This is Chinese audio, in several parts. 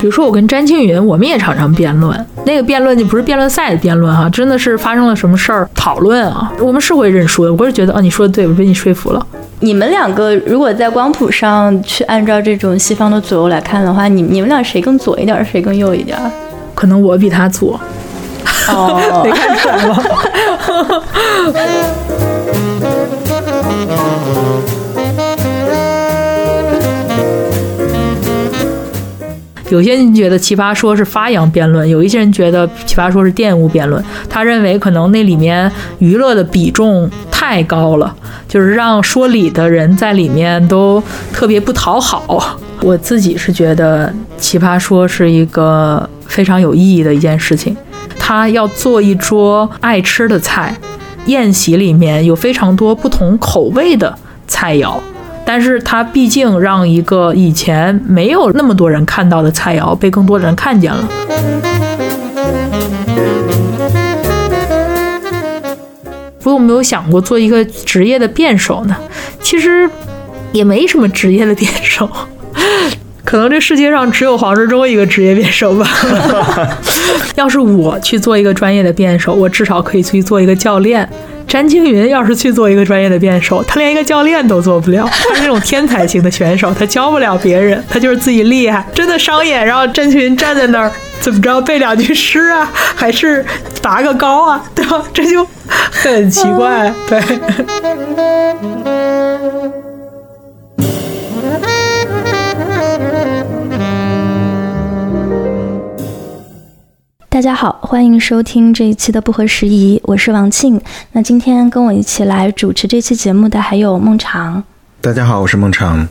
比如说我跟詹青云，我们也常常辩论，那个辩论就不是辩论赛的辩论哈，真的是发生了什么事儿讨论啊，我们是会认输的。我是觉得，哦，你说的对，我被你说服了。你们两个如果在光谱上去按照这种西方的左右来看的话，你你们俩谁更左一点，谁更右一点？可能我比他左。哦，没看出来吗？有些人觉得《奇葩说》是发扬辩论，有一些人觉得《奇葩说》是玷污辩论。他认为可能那里面娱乐的比重太高了，就是让说理的人在里面都特别不讨好。我自己是觉得《奇葩说》是一个非常有意义的一件事情。他要做一桌爱吃的菜，宴席里面有非常多不同口味的菜肴。但是它毕竟让一个以前没有那么多人看到的菜肴被更多人看见了。我有没有想过做一个职业的辩手呢，其实也没什么职业的辩手，可能这世界上只有黄志忠一个职业辩手吧。要是我去做一个专业的辩手，我至少可以去做一个教练。詹青云要是去做一个专业的辩手，他连一个教练都做不了。他是那种天才型的选手，他教不了别人，他就是自己厉害，真的商演。然后詹青云站在那儿，怎么着背两句诗啊，还是拔个高啊，对吧？这就很奇怪，对。大家好，欢迎收听这一期的不合时宜，我是王庆。那今天跟我一起来主持这期节目的还有孟尝。大家好，我是孟尝。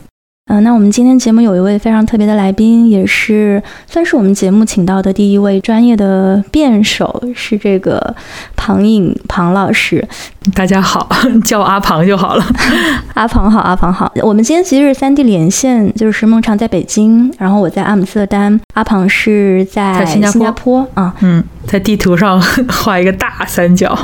嗯，那我们今天节目有一位非常特别的来宾，也是算是我们节目请到的第一位专业的辩手，是这个庞颖庞老师。大家好，叫我阿庞就好了。阿庞好，阿庞好。我们今天其实是三地连线，就是孟尝在北京，然后我在阿姆斯特丹，阿庞是在新加坡啊。嗯，在地图上 画一个大三角。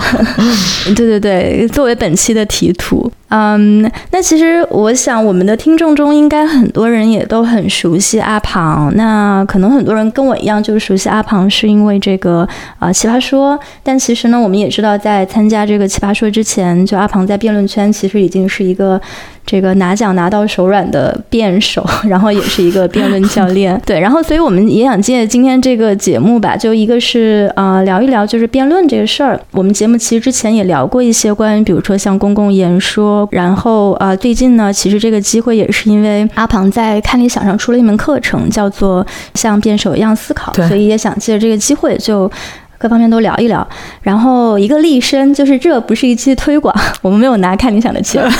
对对对，作为本期的题图。嗯，那其实我想，我们的听众中应该很多人也都很熟悉阿庞。那可能很多人跟我一样，就是熟悉阿庞是因为这个啊奇葩说。但其实呢，我们也知道，在参加这个奇葩说之前，就阿庞在辩论圈其实已经是一个。这个拿奖拿到手软的辩手，然后也是一个辩论教练，对，然后所以我们也想借今天这个节目吧，就一个是呃聊一聊就是辩论这个事儿。我们节目其实之前也聊过一些关于，比如说像公共演说，然后啊最近呢，其实这个机会也是因为阿庞在看理想上出了一门课程，叫做像辩手一样思考，所以也想借这个机会就。各方面都聊一聊，然后一个立身，就是这不是一期推广，我们没有拿看理想的钱，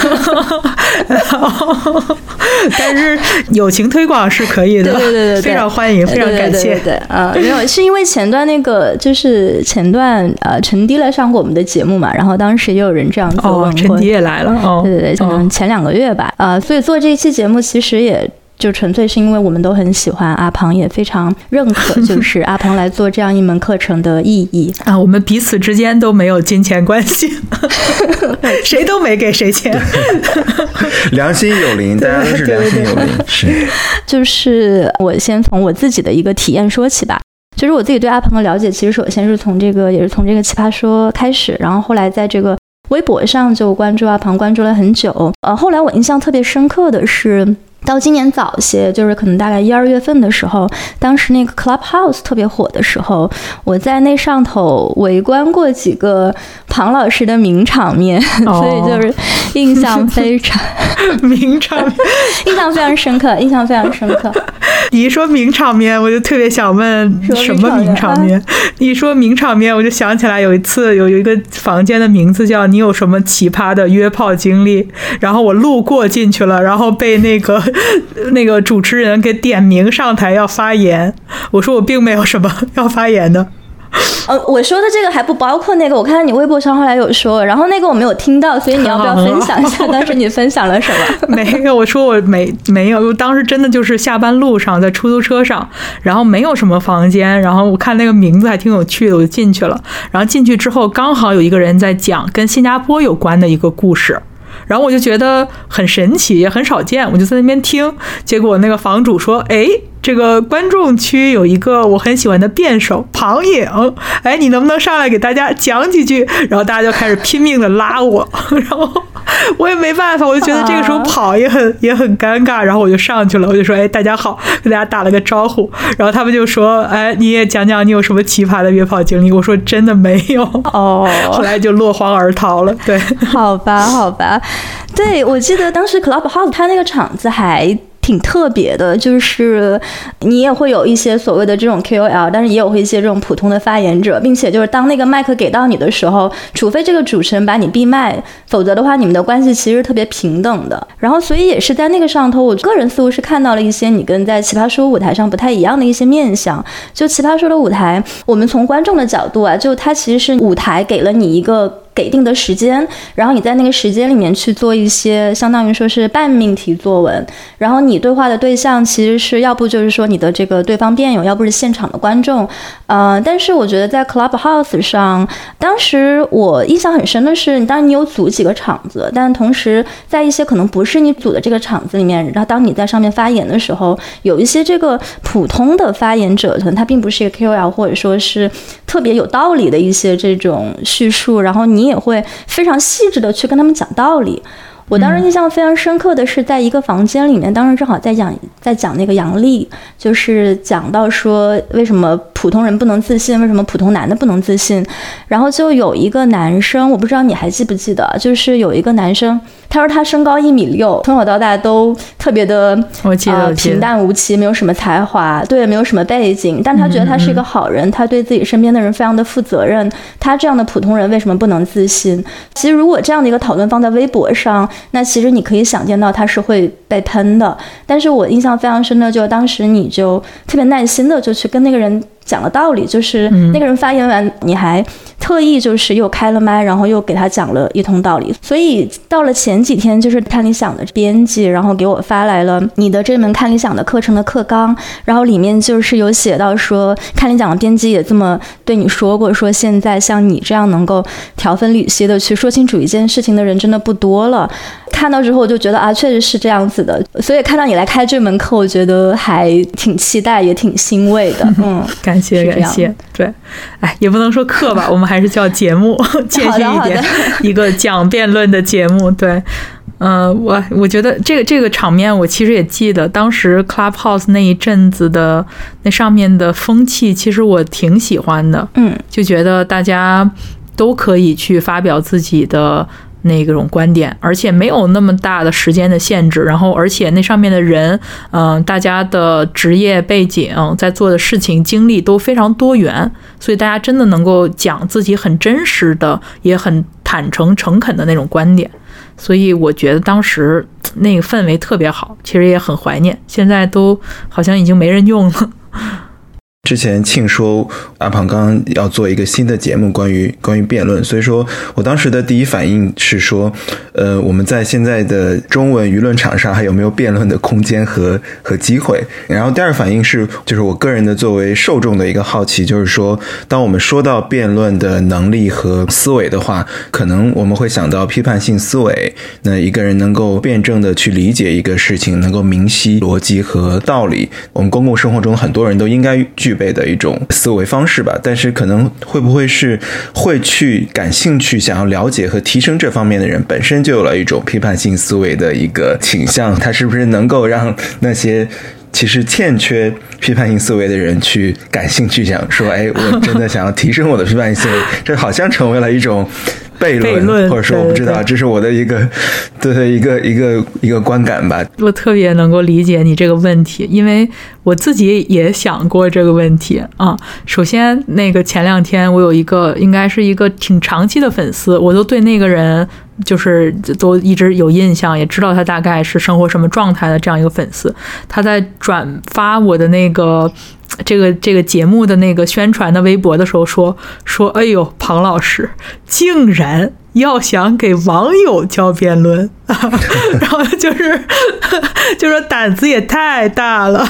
但是友情推广是可以的，对对对，非常欢迎，非常感谢，对啊，没有，是因为前段那个就是前段呃陈迪来上过我们的节目嘛，然后当时也有人这样做问，陈迪也来了，哦，对对对，可能前两个月吧，啊，所以做这一期节目其实也。就纯粹是因为我们都很喜欢阿庞，也非常认可，就是阿庞来做这样一门课程的意义 啊。我们彼此之间都没有金钱关系，谁都没给谁钱，良心有灵，大家都是良心有灵。是，就是我先从我自己的一个体验说起吧。其实我自己对阿鹏的了解，其实首先是从这个，也是从这个奇葩说开始，然后后来在这个微博上就关注阿鹏，关注了很久。呃，后来我印象特别深刻的是。到今年早些，就是可能大概一二月份的时候，当时那个 Clubhouse 特别火的时候，我在那上头围观过几个庞老师的名场面，所以就是印象非常 名场面，印象非常深刻，印象非常深刻。你一说名场面，我就特别想问什么名场面？一说名场面，我就想起来有一次有有一个房间的名字叫“你有什么奇葩的约炮经历”，然后我路过进去了，然后被那个。那个主持人给点名上台要发言，我说我并没有什么 要发言的。呃，我说的这个还不包括那个，我看到你微博上后来有说，然后那个我没有听到，所以你要不要分享一下当时你分享了什么？没有，我说我没没有，我当时真的就是下班路上在出租车上，然后没有什么房间，然后我看那个名字还挺有趣的，我就进去了。然后进去之后，刚好有一个人在讲跟新加坡有关的一个故事。然后我就觉得很神奇，也很少见，我就在那边听。结果那个房主说：“哎。”这个观众区有一个我很喜欢的辩手庞颖，哎，你能不能上来给大家讲几句？然后大家就开始拼命的拉我，然后我也没办法，我就觉得这个时候跑也很也很尴尬，然后我就上去了，我就说，哎，大家好，跟大家打了个招呼，然后他们就说，哎，你也讲讲你有什么奇葩的约跑经历？我说真的没有哦，后来就落荒而逃了。对，好吧，好吧，对我记得当时 Clubhouse 它那个场子还。挺特别的，就是你也会有一些所谓的这种 KOL，但是也有一些这种普通的发言者，并且就是当那个麦克给到你的时候，除非这个主持人把你闭麦，否则的话，你们的关系其实特别平等的。然后，所以也是在那个上头，我个人似乎是看到了一些你跟在奇葩说舞台上不太一样的一些面相。就奇葩说的舞台，我们从观众的角度啊，就它其实是舞台给了你一个。给定的时间，然后你在那个时间里面去做一些相当于说是半命题作文，然后你对话的对象其实是要不就是说你的这个对方辩友，要不是现场的观众，呃，但是我觉得在 Clubhouse 上，当时我印象很深的是，当然你有组几个场子，但同时在一些可能不是你组的这个场子里面，然后当你在上面发言的时候，有一些这个普通的发言者，可能他并不是一个 KOL，或者说是特别有道理的一些这种叙述，然后你。你也会非常细致的去跟他们讲道理。我当时印象非常深刻的是，在一个房间里面，当时正好在讲在讲那个杨笠，就是讲到说为什么普通人不能自信，为什么普通男的不能自信。然后就有一个男生，我不知道你还记不记得，就是有一个男生。他说他身高一米六，从小到大都特别的呃平淡无奇，没有什么才华，对，没有什么背景。但他觉得他是一个好人，他对自己身边的人非常的负责任。他这样的普通人为什么不能自信？其实如果这样的一个讨论放在微博上，那其实你可以想见到他是会被喷的。但是我印象非常深的，就当时你就特别耐心的就去跟那个人。讲了道理，就是那个人发言完，你还特意就是又开了麦，然后又给他讲了一通道理。所以到了前几天，就是看理想的编辑，然后给我发来了你的这门看理想的课程的课纲，然后里面就是有写到说，看理想的编辑也这么对你说过，说现在像你这样能够条分缕析的去说清楚一件事情的人真的不多了。看到之后我就觉得啊，确实是这样子的。所以看到你来开这门课，我觉得还挺期待，也挺欣慰的。嗯，感。感谢感谢，对，哎，也不能说课吧，我们还是叫节目，谦虚一点，一个讲辩论的节目。对，嗯，我我觉得这个这个场面，我其实也记得，当时 Clubhouse 那一阵子的那上面的风气，其实我挺喜欢的，嗯，就觉得大家都可以去发表自己的。那种观点，而且没有那么大的时间的限制，然后而且那上面的人，嗯，大家的职业背景，在做的事情经历都非常多元，所以大家真的能够讲自己很真实的，也很坦诚诚恳的那种观点，所以我觉得当时那个氛围特别好，其实也很怀念，现在都好像已经没人用了。之前庆说阿庞刚刚要做一个新的节目，关于关于辩论，所以说我当时的第一反应是说，呃，我们在现在的中文舆论场上还有没有辩论的空间和和机会？然后第二反应是，就是我个人的作为受众的一个好奇，就是说，当我们说到辩论的能力和思维的话，可能我们会想到批判性思维，那一个人能够辩证的去理解一个事情，能够明晰逻辑和道理，我们公共生活中很多人都应该具。备的一种思维方式吧，但是可能会不会是会去感兴趣、想要了解和提升这方面的人，本身就有了一种批判性思维的一个倾向，他是不是能够让那些其实欠缺批判性思维的人去感兴趣，想说，哎，我真的想要提升我的批判性思维，这好像成为了一种。悖论，或者说我不知道，这是我的一个对对一个一个一个观感吧。我特别能够理解你这个问题，因为我自己也想过这个问题啊。首先，那个前两天我有一个应该是一个挺长期的粉丝，我都对那个人就是都一直有印象，也知道他大概是生活什么状态的这样一个粉丝。他在转发我的那个。这个这个节目的那个宣传的微博的时候说说，哎呦，庞老师竟然要想给网友教辩论，然后就是就说胆子也太大了，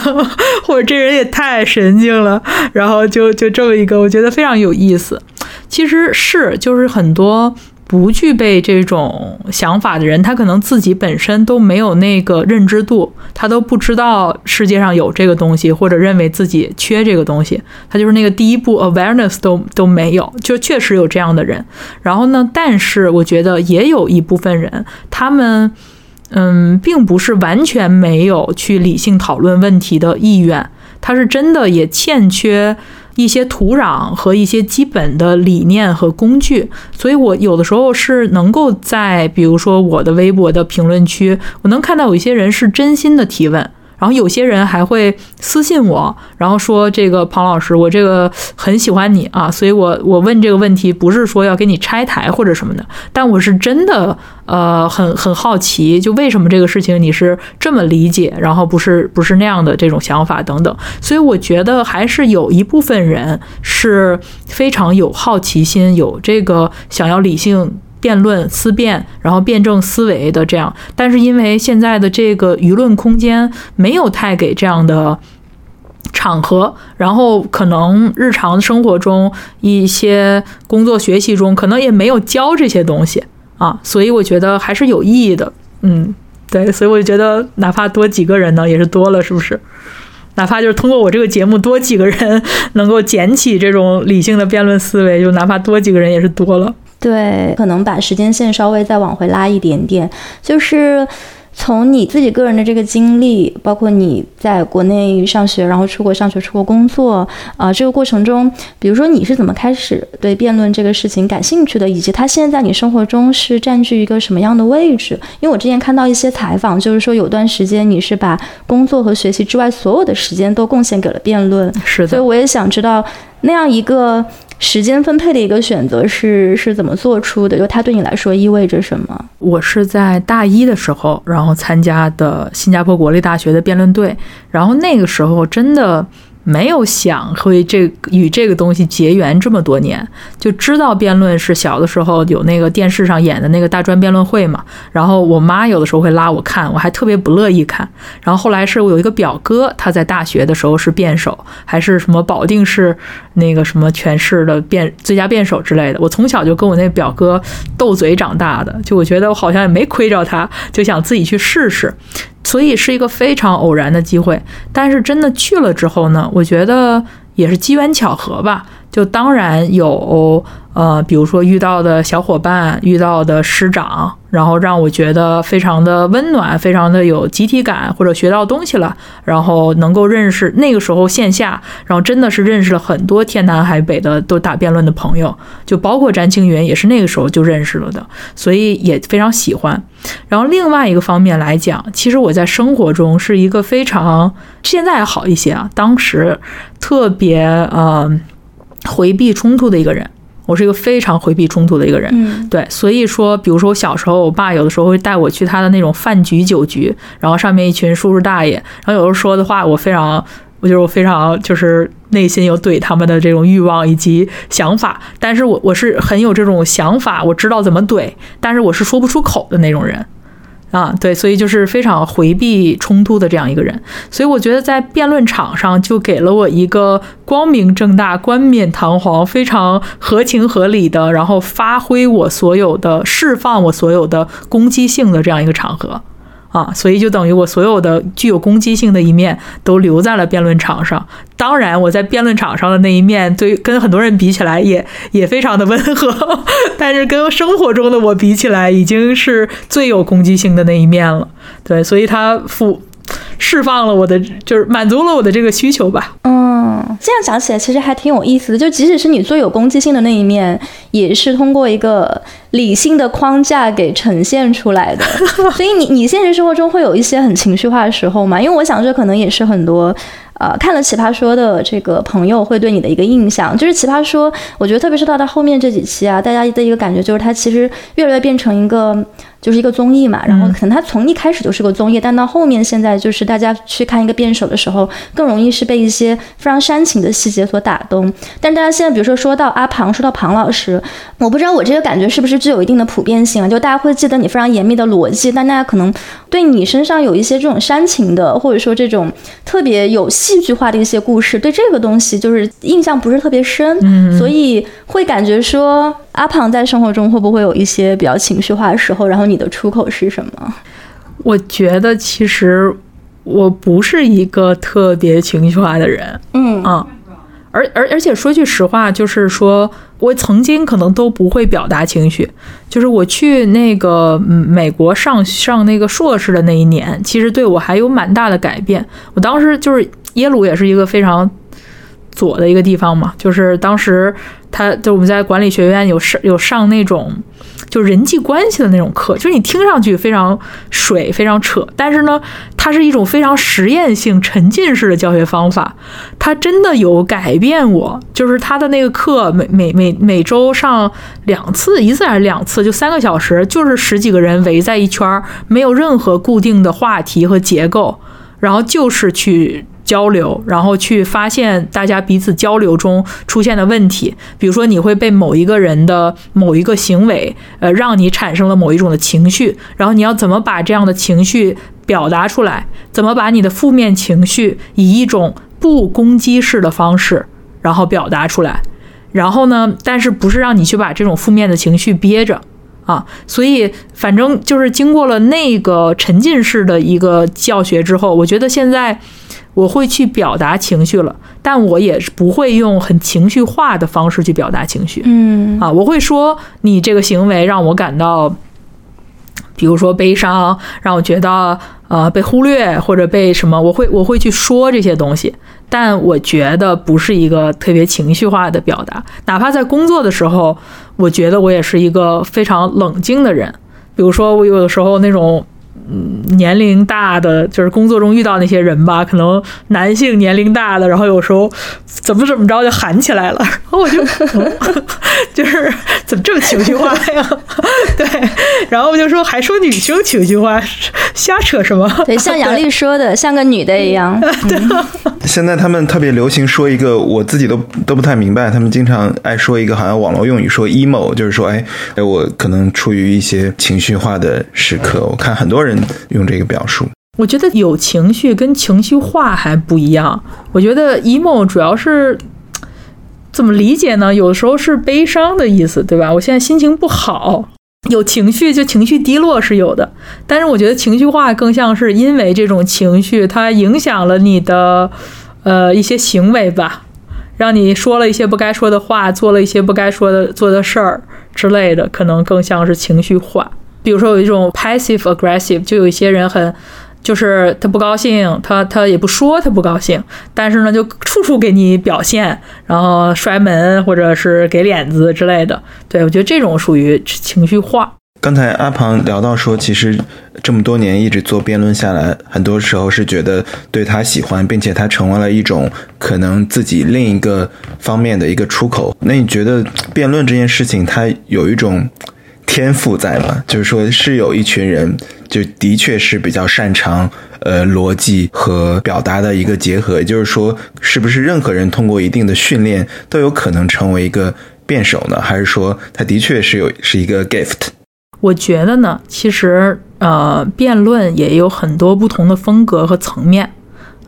或者这人也太神经了，然后就就这么一个，我觉得非常有意思。其实是就是很多。不具备这种想法的人，他可能自己本身都没有那个认知度，他都不知道世界上有这个东西，或者认为自己缺这个东西，他就是那个第一步 awareness 都都没有，就确实有这样的人。然后呢，但是我觉得也有一部分人，他们。嗯，并不是完全没有去理性讨论问题的意愿，他是真的也欠缺一些土壤和一些基本的理念和工具，所以我有的时候是能够在，比如说我的微博的评论区，我能看到有一些人是真心的提问。然后有些人还会私信我，然后说这个庞老师，我这个很喜欢你啊，所以我我问这个问题不是说要给你拆台或者什么的，但我是真的呃很 很好奇，就为什么这个事情你是这么理解，然后不是不是那样的这种想法等等，所以我觉得还是有一部分人是非常有好奇心，有这个想要理性。辩论、思辨，然后辩证思维的这样，但是因为现在的这个舆论空间没有太给这样的场合，然后可能日常生活中一些工作学习中，可能也没有教这些东西啊，所以我觉得还是有意义的。嗯，对，所以我就觉得哪怕多几个人呢，也是多了，是不是？哪怕就是通过我这个节目多几个人能够捡起这种理性的辩论思维，就哪怕多几个人也是多了。对，可能把时间线稍微再往回拉一点点，就是从你自己个人的这个经历，包括你在国内上学，然后出国上学、出国工作啊，这个过程中，比如说你是怎么开始对辩论这个事情感兴趣的，以及它现在在你生活中是占据一个什么样的位置？因为我之前看到一些采访，就是说有段时间你是把工作和学习之外所有的时间都贡献给了辩论，是的，所以我也想知道那样一个。时间分配的一个选择是是怎么做出的？就它对你来说意味着什么？我是在大一的时候，然后参加的新加坡国立大学的辩论队，然后那个时候真的。没有想会这与这个东西结缘这么多年，就知道辩论是小的时候有那个电视上演的那个大专辩论会嘛。然后我妈有的时候会拉我看，我还特别不乐意看。然后后来是我有一个表哥，他在大学的时候是辩手，还是什么保定市那个什么全市的辩最佳辩手之类的。我从小就跟我那表哥斗嘴长大的，就我觉得我好像也没亏着他，就想自己去试试。所以是一个非常偶然的机会，但是真的去了之后呢，我觉得也是机缘巧合吧。就当然有，呃，比如说遇到的小伙伴，遇到的师长，然后让我觉得非常的温暖，非常的有集体感，或者学到东西了，然后能够认识那个时候线下，然后真的是认识了很多天南海北的都打辩论的朋友，就包括詹青云也是那个时候就认识了的，所以也非常喜欢。然后另外一个方面来讲，其实我在生活中是一个非常现在好一些啊，当时特别呃。回避冲突的一个人，我是一个非常回避冲突的一个人。嗯，对，所以说，比如说我小时候，我爸有的时候会带我去他的那种饭局、酒局，然后上面一群叔叔大爷，然后有时候说的话，我非常，我觉得我非常就是内心有怼他们的这种欲望以及想法，但是我我是很有这种想法，我知道怎么怼，但是我是说不出口的那种人。啊，对，所以就是非常回避冲突的这样一个人，所以我觉得在辩论场上就给了我一个光明正大、冠冕堂皇、非常合情合理的，然后发挥我所有的、释放我所有的攻击性的这样一个场合。啊，所以就等于我所有的具有攻击性的一面都留在了辩论场上。当然，我在辩论场上的那一面，对跟很多人比起来也也非常的 温和，但是跟生活中的我比起来，已经是最有攻击性的那一面了。对，所以他复释放了我的，就是满足了我的这个需求吧。嗯，这样讲起来其实还挺有意思的。就即使是你最有攻击性的那一面，也是通过一个。理性的框架给呈现出来的，所以你你现实生活中会有一些很情绪化的时候吗？因为我想这可能也是很多，呃，看了《奇葩说》的这个朋友会对你的一个印象，就是《奇葩说》，我觉得特别是到它后面这几期啊，大家的一个感觉就是它其实越来越变成一个。就是一个综艺嘛，然后可能它从一开始就是个综艺，但到后面现在就是大家去看一个辩手的时候，更容易是被一些非常煽情的细节所打动。但大家现在比如说说到阿庞，说到庞老师，我不知道我这个感觉是不是具有一定的普遍性啊，就大家会记得你非常严密的逻辑，但大家可能对你身上有一些这种煽情的，或者说这种特别有戏剧化的一些故事，对这个东西就是印象不是特别深，嗯。所以会感觉说阿庞在生活中会不会有一些比较情绪化的时候，然后你的出口是什么？我觉得其实我不是一个特别情绪化的人，嗯啊，而而而且说句实话，就是说我曾经可能都不会表达情绪，就是我去那个嗯美国上上那个硕士的那一年，其实对我还有蛮大的改变。我当时就是耶鲁也是一个非常左的一个地方嘛，就是当时他就我们在管理学院有上有上那种。就人际关系的那种课，就是你听上去非常水、非常扯，但是呢，它是一种非常实验性、沉浸式的教学方法，它真的有改变我。就是他的那个课，每每每每周上两次，一次还是两次，就三个小时，就是十几个人围在一圈儿，没有任何固定的话题和结构，然后就是去。交流，然后去发现大家彼此交流中出现的问题。比如说，你会被某一个人的某一个行为，呃，让你产生了某一种的情绪，然后你要怎么把这样的情绪表达出来？怎么把你的负面情绪以一种不攻击式的方式，然后表达出来？然后呢，但是不是让你去把这种负面的情绪憋着啊？所以，反正就是经过了那个沉浸式的一个教学之后，我觉得现在。我会去表达情绪了，但我也是不会用很情绪化的方式去表达情绪。嗯啊，我会说你这个行为让我感到，比如说悲伤，让我觉得呃被忽略或者被什么，我会我会去说这些东西，但我觉得不是一个特别情绪化的表达。哪怕在工作的时候，我觉得我也是一个非常冷静的人。比如说我有的时候那种。嗯，年龄大的就是工作中遇到那些人吧，可能男性年龄大的，然后有时候怎么怎么着就喊起来了，然 后我就、嗯、就是怎么这么情绪化呀？对，然后我就说还说女生情绪化，瞎扯什么？对，像杨丽说的，像个女的一样。对。现在他们特别流行说一个，我自己都都不太明白，他们经常爱说一个好像网络用语说 emo，就是说，哎，哎，我可能处于一些情绪化的时刻。我看很多人用这个表述。我觉得有情绪跟情绪化还不一样。我觉得 emo 主要是怎么理解呢？有的时候是悲伤的意思，对吧？我现在心情不好。有情绪就情绪低落是有的，但是我觉得情绪化更像是因为这种情绪它影响了你的呃一些行为吧，让你说了一些不该说的话，做了一些不该说的做的事儿之类的，可能更像是情绪化。比如说有一种 passive aggressive，就有一些人很。就是他不高兴，他他也不说他不高兴，但是呢，就处处给你表现，然后摔门或者是给脸子之类的。对我觉得这种属于情绪化。刚才阿庞聊到说，其实这么多年一直做辩论下来，很多时候是觉得对他喜欢，并且他成为了一种可能自己另一个方面的一个出口。那你觉得辩论这件事情，它有一种天赋在吗？就是说是有一群人。就的确是比较擅长呃逻辑和表达的一个结合，也就是说，是不是任何人通过一定的训练都有可能成为一个辩手呢？还是说他的确是有是一个 gift？我觉得呢，其实呃，辩论也有很多不同的风格和层面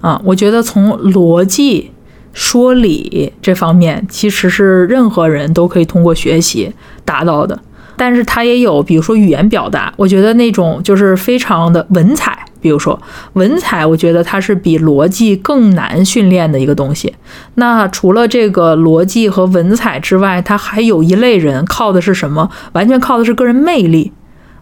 啊。我觉得从逻辑、说理这方面，其实是任何人都可以通过学习达到的。但是它也有，比如说语言表达，我觉得那种就是非常的文采。比如说文采，我觉得它是比逻辑更难训练的一个东西。那除了这个逻辑和文采之外，它还有一类人靠的是什么？完全靠的是个人魅力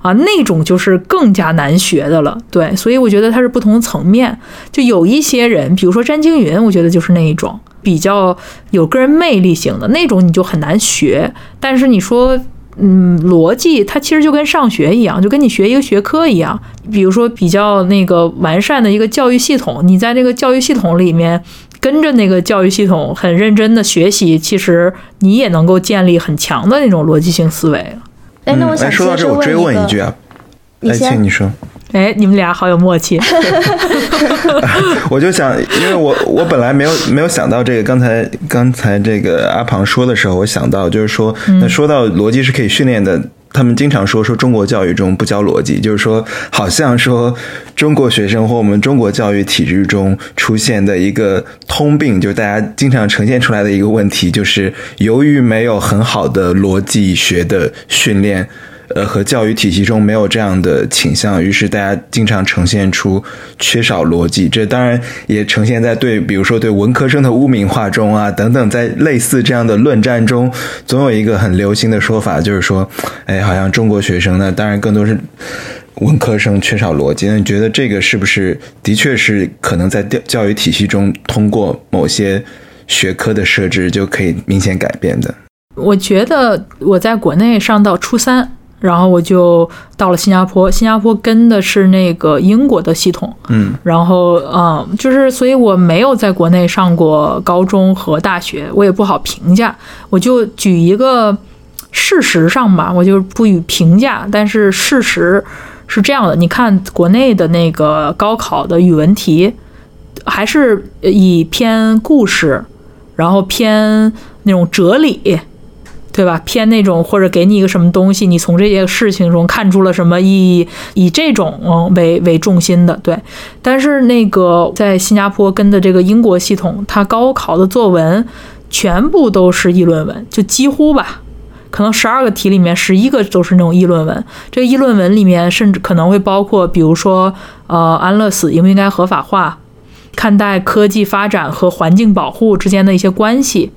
啊，那种就是更加难学的了。对，所以我觉得它是不同层面。就有一些人，比如说詹青云，我觉得就是那一种比较有个人魅力型的那种，你就很难学。但是你说。嗯，逻辑它其实就跟上学一样，就跟你学一个学科一样。比如说比较那个完善的一个教育系统，你在这个教育系统里面跟着那个教育系统很认真的学习，其实你也能够建立很强的那种逻辑性思维。哎，那我想说到这，我追问一句啊，来，请你说。哎，你们俩好有默契。我就想，因为我我本来没有没有想到这个，刚才刚才这个阿庞说的时候，我想到就是说，那说到逻辑是可以训练的，他们经常说说中国教育中不教逻辑，就是说好像说中国学生或我们中国教育体制中出现的一个通病，就是大家经常呈现出来的一个问题，就是由于没有很好的逻辑学的训练。呃，和教育体系中没有这样的倾向，于是大家经常呈现出缺少逻辑。这当然也呈现在对，比如说对文科生的污名化中啊，等等，在类似这样的论战中，总有一个很流行的说法，就是说，哎，好像中国学生呢，当然更多是文科生缺少逻辑。那你觉得这个是不是的确是可能在教教育体系中通过某些学科的设置就可以明显改变的？我觉得我在国内上到初三。然后我就到了新加坡，新加坡跟的是那个英国的系统，嗯，然后嗯，就是所以我没有在国内上过高中和大学，我也不好评价。我就举一个事实上吧，我就不予评价。但是事实是这样的，你看国内的那个高考的语文题，还是以偏故事，然后偏那种哲理。对吧？偏那种或者给你一个什么东西，你从这些事情中看出了什么意义？以这种为为重心的，对。但是那个在新加坡跟的这个英国系统，它高考的作文全部都是议论文，就几乎吧，可能十二个题里面十一个都是那种议论文。这个议论文里面甚至可能会包括，比如说，呃，安乐死应不应该合法化？看待科技发展和环境保护之间的一些关系。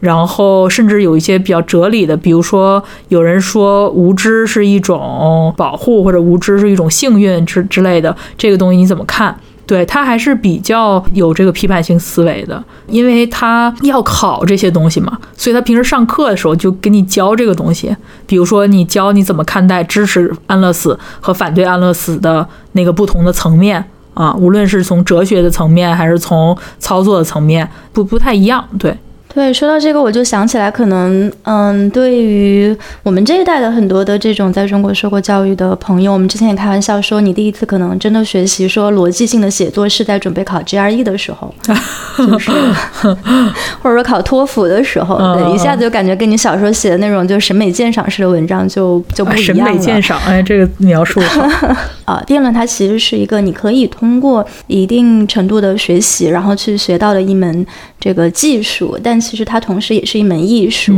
然后甚至有一些比较哲理的，比如说有人说无知是一种保护，或者无知是一种幸运之之类的，这个东西你怎么看？对他还是比较有这个批判性思维的，因为他要考这些东西嘛，所以他平时上课的时候就给你教这个东西，比如说你教你怎么看待支持安乐死和反对安乐死的那个不同的层面啊，无论是从哲学的层面还是从操作的层面，不不太一样，对。对，说到这个，我就想起来，可能，嗯，对于我们这一代的很多的这种在中国受过教育的朋友，我们之前也开玩笑说，你第一次可能真的学习说逻辑性的写作是在准备考 GRE 的时候，就是，或者说考托福的时候，对，一下子就感觉跟你小时候写的那种就审美鉴赏式的文章就就不一样了。审美鉴赏，哎，这个描述 啊，辩论它其实是一个你可以通过一定程度的学习，然后去学到的一门这个技术，但其实它同时也是一门艺术。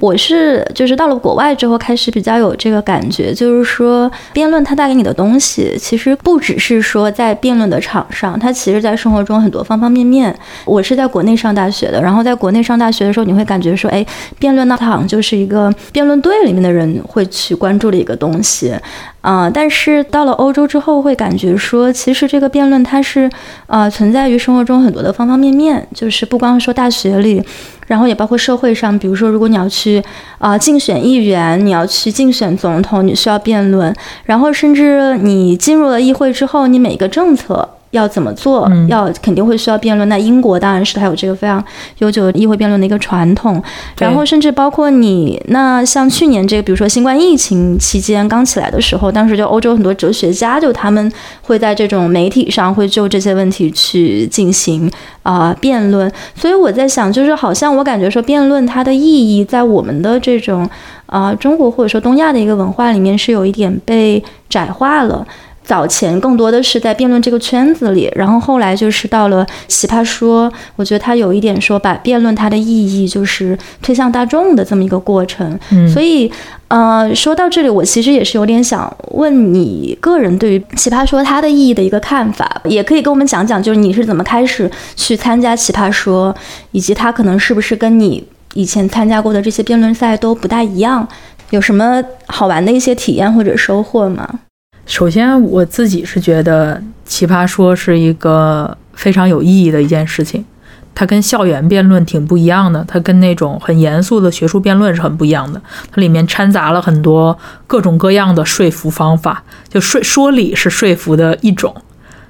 我是就是到了国外之后，开始比较有这个感觉，就是说辩论它带给你的东西，其实不只是说在辩论的场上，它其实在生活中很多方方面面。我是在国内上大学的，然后在国内上大学的时候，你会感觉说，哎，辩论那它好像就是一个辩论队里面的人会去关注的一个东西。啊，但是到了欧洲之后，会感觉说，其实这个辩论它是，啊，存在于生活中很多的方方面面，就是不光说大学里，然后也包括社会上，比如说，如果你要去啊竞选议员，你要去竞选总统，你需要辩论，然后甚至你进入了议会之后，你每个政策。要怎么做？要肯定会需要辩论。那英国当然是它有这个非常悠久的议会辩论的一个传统。然后甚至包括你，那像去年这个，比如说新冠疫情期间刚起来的时候，当时就欧洲很多哲学家就他们会在这种媒体上会就这些问题去进行啊辩论。所以我在想，就是好像我感觉说辩论它的意义在我们的这种啊中国或者说东亚的一个文化里面是有一点被窄化了。早前更多的是在辩论这个圈子里，然后后来就是到了奇葩说，我觉得它有一点说把辩论它的意义就是推向大众的这么一个过程。嗯，所以呃，说到这里，我其实也是有点想问你个人对于奇葩说它的意义的一个看法，也可以跟我们讲讲，就是你是怎么开始去参加奇葩说，以及它可能是不是跟你以前参加过的这些辩论赛都不大一样，有什么好玩的一些体验或者收获吗？首先，我自己是觉得《奇葩说》是一个非常有意义的一件事情。它跟校园辩论挺不一样的，它跟那种很严肃的学术辩论是很不一样的。它里面掺杂了很多各种各样的说服方法，就说说理是说服的一种，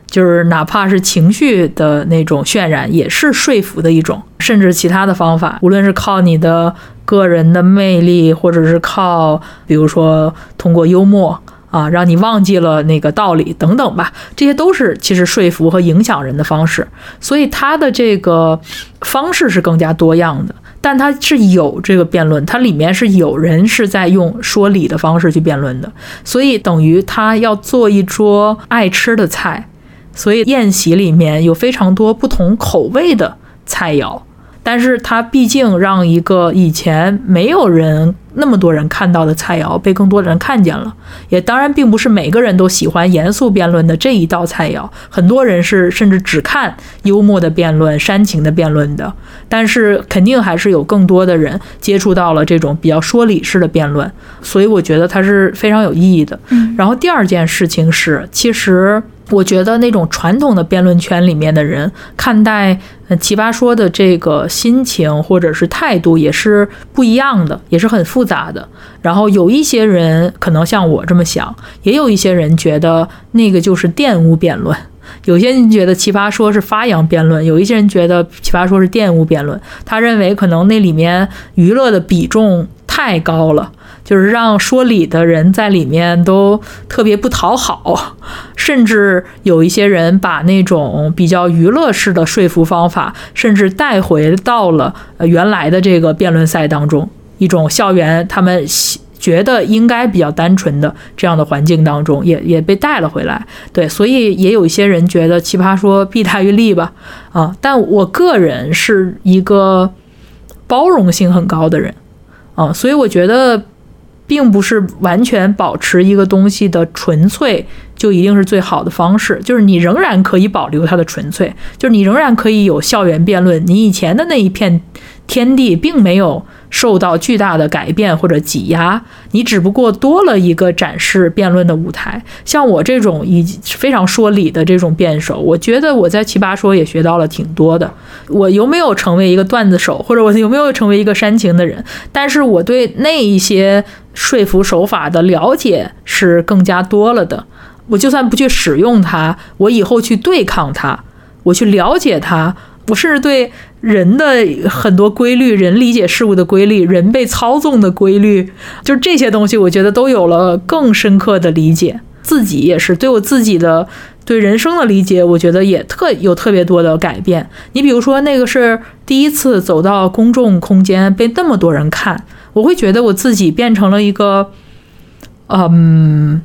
就是哪怕是情绪的那种渲染也是说服的一种，甚至其他的方法，无论是靠你的个人的魅力，或者是靠，比如说通过幽默。啊，让你忘记了那个道理等等吧，这些都是其实说服和影响人的方式。所以他的这个方式是更加多样的，但他是有这个辩论，它里面是有人是在用说理的方式去辩论的。所以等于他要做一桌爱吃的菜，所以宴席里面有非常多不同口味的菜肴。但是他毕竟让一个以前没有人那么多人看到的菜肴被更多的人看见了，也当然并不是每个人都喜欢严肃辩论的这一道菜肴，很多人是甚至只看幽默的辩论、煽情的辩论的。但是肯定还是有更多的人接触到了这种比较说理式的辩论，所以我觉得它是非常有意义的。然后第二件事情是，其实。我觉得那种传统的辩论圈里面的人看待呃奇葩说的这个心情或者是态度也是不一样的，也是很复杂的。然后有一些人可能像我这么想，也有一些人觉得那个就是玷污辩论。有些人觉得奇葩说是发扬辩论，有一些人觉得奇葩说是玷污辩论。他认为可能那里面娱乐的比重太高了。就是让说理的人在里面都特别不讨好，甚至有一些人把那种比较娱乐式的说服方法，甚至带回到了呃原来的这个辩论赛当中，一种校园他们觉得应该比较单纯的这样的环境当中，也也被带了回来。对，所以也有一些人觉得奇葩说弊大于利吧，啊，但我个人是一个包容性很高的人，啊，所以我觉得。并不是完全保持一个东西的纯粹就一定是最好的方式，就是你仍然可以保留它的纯粹，就是你仍然可以有校园辩论，你以前的那一片天地并没有。受到巨大的改变或者挤压，你只不过多了一个展示辩论的舞台。像我这种以非常说理的这种辩手，我觉得我在奇葩说也学到了挺多的。我有没有成为一个段子手，或者我有没有成为一个煽情的人？但是我对那一些说服手法的了解是更加多了的。我就算不去使用它，我以后去对抗它，我去了解它。我甚至对人的很多规律、人理解事物的规律、人被操纵的规律，就是这些东西，我觉得都有了更深刻的理解。自己也是对我自己的对人生的理解，我觉得也特有特别多的改变。你比如说，那个是第一次走到公众空间被那么多人看，我会觉得我自己变成了一个，嗯，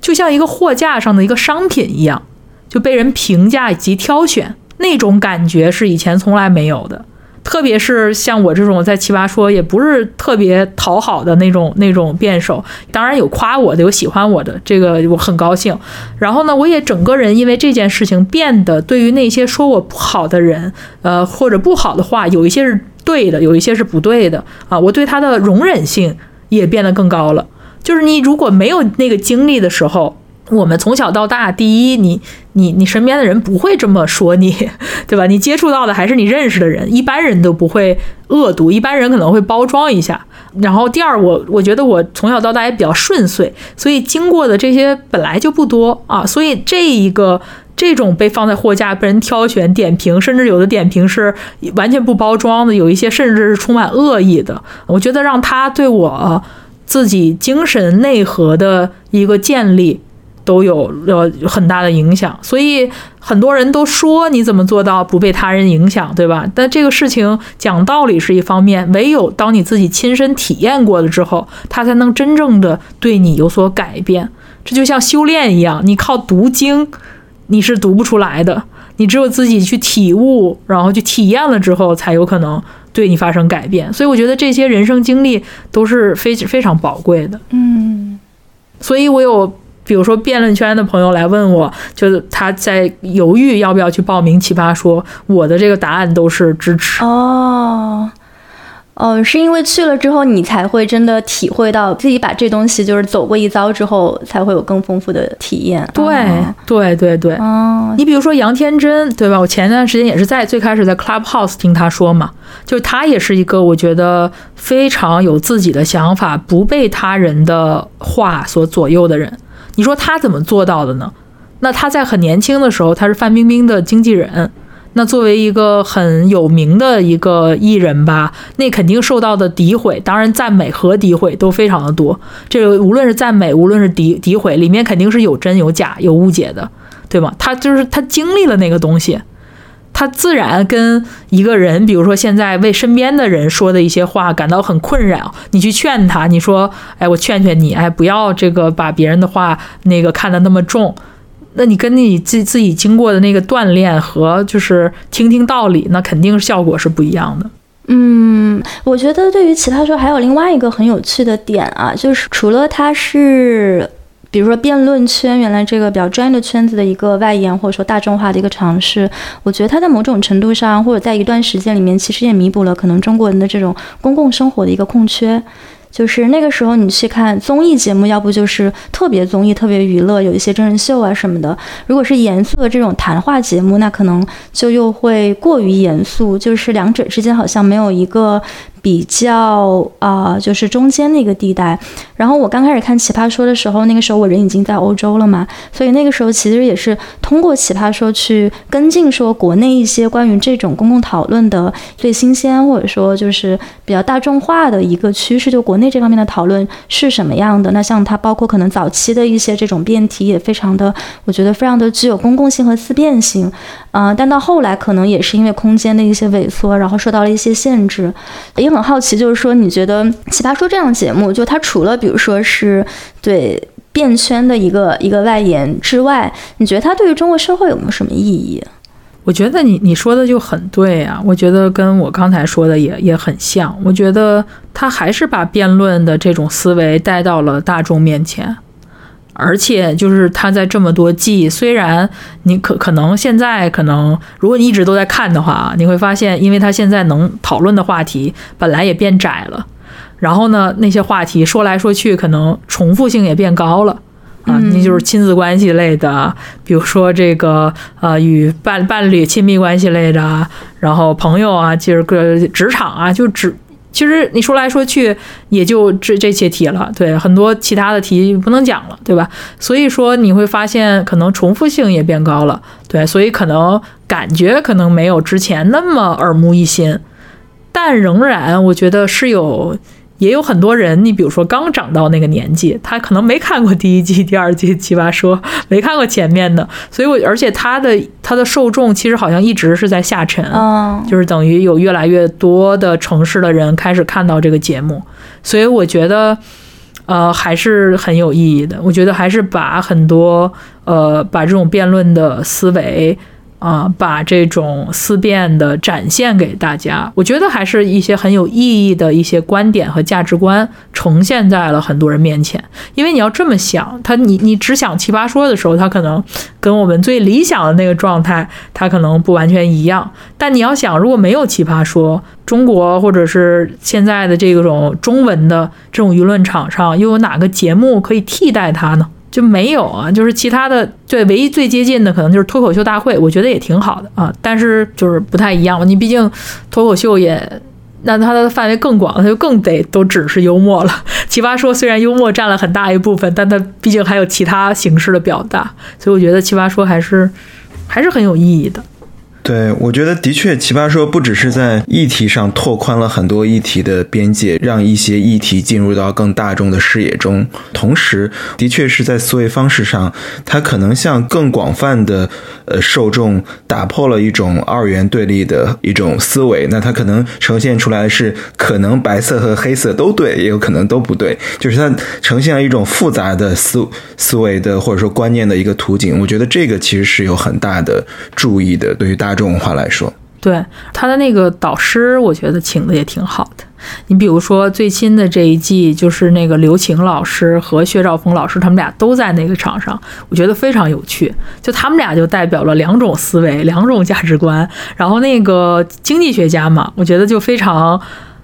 就像一个货架上的一个商品一样，就被人评价以及挑选。那种感觉是以前从来没有的，特别是像我这种在奇葩说也不是特别讨好的那种那种辩手，当然有夸我的，有喜欢我的，这个我很高兴。然后呢，我也整个人因为这件事情变得对于那些说我不好的人，呃或者不好的话，有一些是对的，有一些是不对的啊，我对他的容忍性也变得更高了。就是你如果没有那个经历的时候。我们从小到大，第一，你你你身边的人不会这么说你，对吧？你接触到的还是你认识的人，一般人都不会恶毒，一般人可能会包装一下。然后第二，我我觉得我从小到大也比较顺遂，所以经过的这些本来就不多啊。所以这一个这种被放在货架被人挑选点评，甚至有的点评是完全不包装的，有一些甚至是充满恶意的。我觉得让他对我自己精神内核的一个建立。都有呃很大的影响，所以很多人都说你怎么做到不被他人影响，对吧？但这个事情讲道理是一方面，唯有当你自己亲身体验过了之后，他才能真正的对你有所改变。这就像修炼一样，你靠读经你是读不出来的，你只有自己去体悟，然后去体验了之后，才有可能对你发生改变。所以我觉得这些人生经历都是非非常宝贵的。嗯，所以我有。比如说，辩论圈的朋友来问我，就是他在犹豫要不要去报名奇葩说，我的这个答案都是支持。哦，哦，是因为去了之后，你才会真的体会到自己把这东西就是走过一遭之后，才会有更丰富的体验。对，对，对，对。哦，你比如说杨天真，对吧？我前段时间也是在最开始在 Clubhouse 听他说嘛，就是他也是一个我觉得非常有自己的想法，不被他人的话所左右的人。你说他怎么做到的呢？那他在很年轻的时候，他是范冰冰的经纪人，那作为一个很有名的一个艺人吧，那肯定受到的诋毁，当然赞美和诋毁都非常的多。这个无论是赞美，无论是诋诋毁，里面肯定是有真有假，有误解的，对吗？他就是他经历了那个东西，他自然跟一个人，比如说现在为身边的人说的一些话感到很困扰，你去劝他，你说，哎，我劝劝你，哎，不要这个把别人的话那个看得那么重。那你跟你自自己经过的那个锻炼和就是听听道理，那肯定效果是不一样的。嗯，我觉得对于奇葩说还有另外一个很有趣的点啊，就是除了它是，比如说辩论圈原来这个比较专业的圈子的一个外延或者说大众化的一个尝试，我觉得它在某种程度上或者在一段时间里面，其实也弥补了可能中国人的这种公共生活的一个空缺。就是那个时候，你去看综艺节目，要不就是特别综艺、特别娱乐，有一些真人秀啊什么的。如果是严肃的这种谈话节目，那可能就又会过于严肃，就是两者之间好像没有一个。比较啊，就是中间那个地带。然后我刚开始看《奇葩说》的时候，那个时候我人已经在欧洲了嘛，所以那个时候其实也是通过《奇葩说》去跟进说国内一些关于这种公共讨论的最新鲜，或者说就是比较大众化的一个趋势，就国内这方面的讨论是什么样的。那像它包括可能早期的一些这种辩题，也非常的，我觉得非常的具有公共性和思辨性。啊，但到后来可能也是因为空间的一些萎缩，然后受到了一些限制。也很好奇，就是说，你觉得《奇葩说》这样的节目，就它除了比如说是对变圈的一个一个外延之外，你觉得它对于中国社会有没有什么意义？我觉得你你说的就很对啊，我觉得跟我刚才说的也也很像。我觉得他还是把辩论的这种思维带到了大众面前。而且就是他在这么多季，虽然你可可能现在可能，如果你一直都在看的话，你会发现，因为他现在能讨论的话题本来也变窄了，然后呢，那些话题说来说去，可能重复性也变高了啊。你就是亲子关系类的，比如说这个呃与伴伴侣亲密关系类的，然后朋友啊，就是个职场啊，就只。其实你说来说去也就这这些题了，对，很多其他的题不能讲了，对吧？所以说你会发现可能重复性也变高了，对，所以可能感觉可能没有之前那么耳目一新，但仍然我觉得是有。也有很多人，你比如说刚长到那个年纪，他可能没看过第一季、第二季《奇葩说》，没看过前面的，所以我而且他的他的受众其实好像一直是在下沉，就是等于有越来越多的城市的人开始看到这个节目，所以我觉得，呃，还是很有意义的。我觉得还是把很多呃把这种辩论的思维。啊，把这种思辨的展现给大家，我觉得还是一些很有意义的一些观点和价值观呈现在了很多人面前。因为你要这么想，他你你只想奇葩说的时候，他可能跟我们最理想的那个状态，他可能不完全一样。但你要想，如果没有奇葩说，中国或者是现在的这种中文的这种舆论场上，又有哪个节目可以替代它呢？就没有啊，就是其他的，对，唯一最接近的可能就是脱口秀大会，我觉得也挺好的啊，但是就是不太一样嘛。你毕竟脱口秀也，那它的范围更广，它就更得都只是幽默了。奇葩说虽然幽默占了很大一部分，但它毕竟还有其他形式的表达，所以我觉得奇葩说还是还是很有意义的。对，我觉得的确，奇葩说不只是在议题上拓宽了很多议题的边界，让一些议题进入到更大众的视野中，同时，的确是在思维方式上，它可能向更广泛的呃受众打破了一种二元对立的一种思维。那它可能呈现出来的是，可能白色和黑色都对，也有可能都不对，就是它呈现了一种复杂的思思维的或者说观念的一个图景。我觉得这个其实是有很大的注意的，对于大。大众化来说，对他的那个导师，我觉得请的也挺好的。你比如说最新的这一季，就是那个刘晴老师和薛兆丰老师，他们俩都在那个场上，我觉得非常有趣。就他们俩就代表了两种思维、两种价值观。然后那个经济学家嘛，我觉得就非常。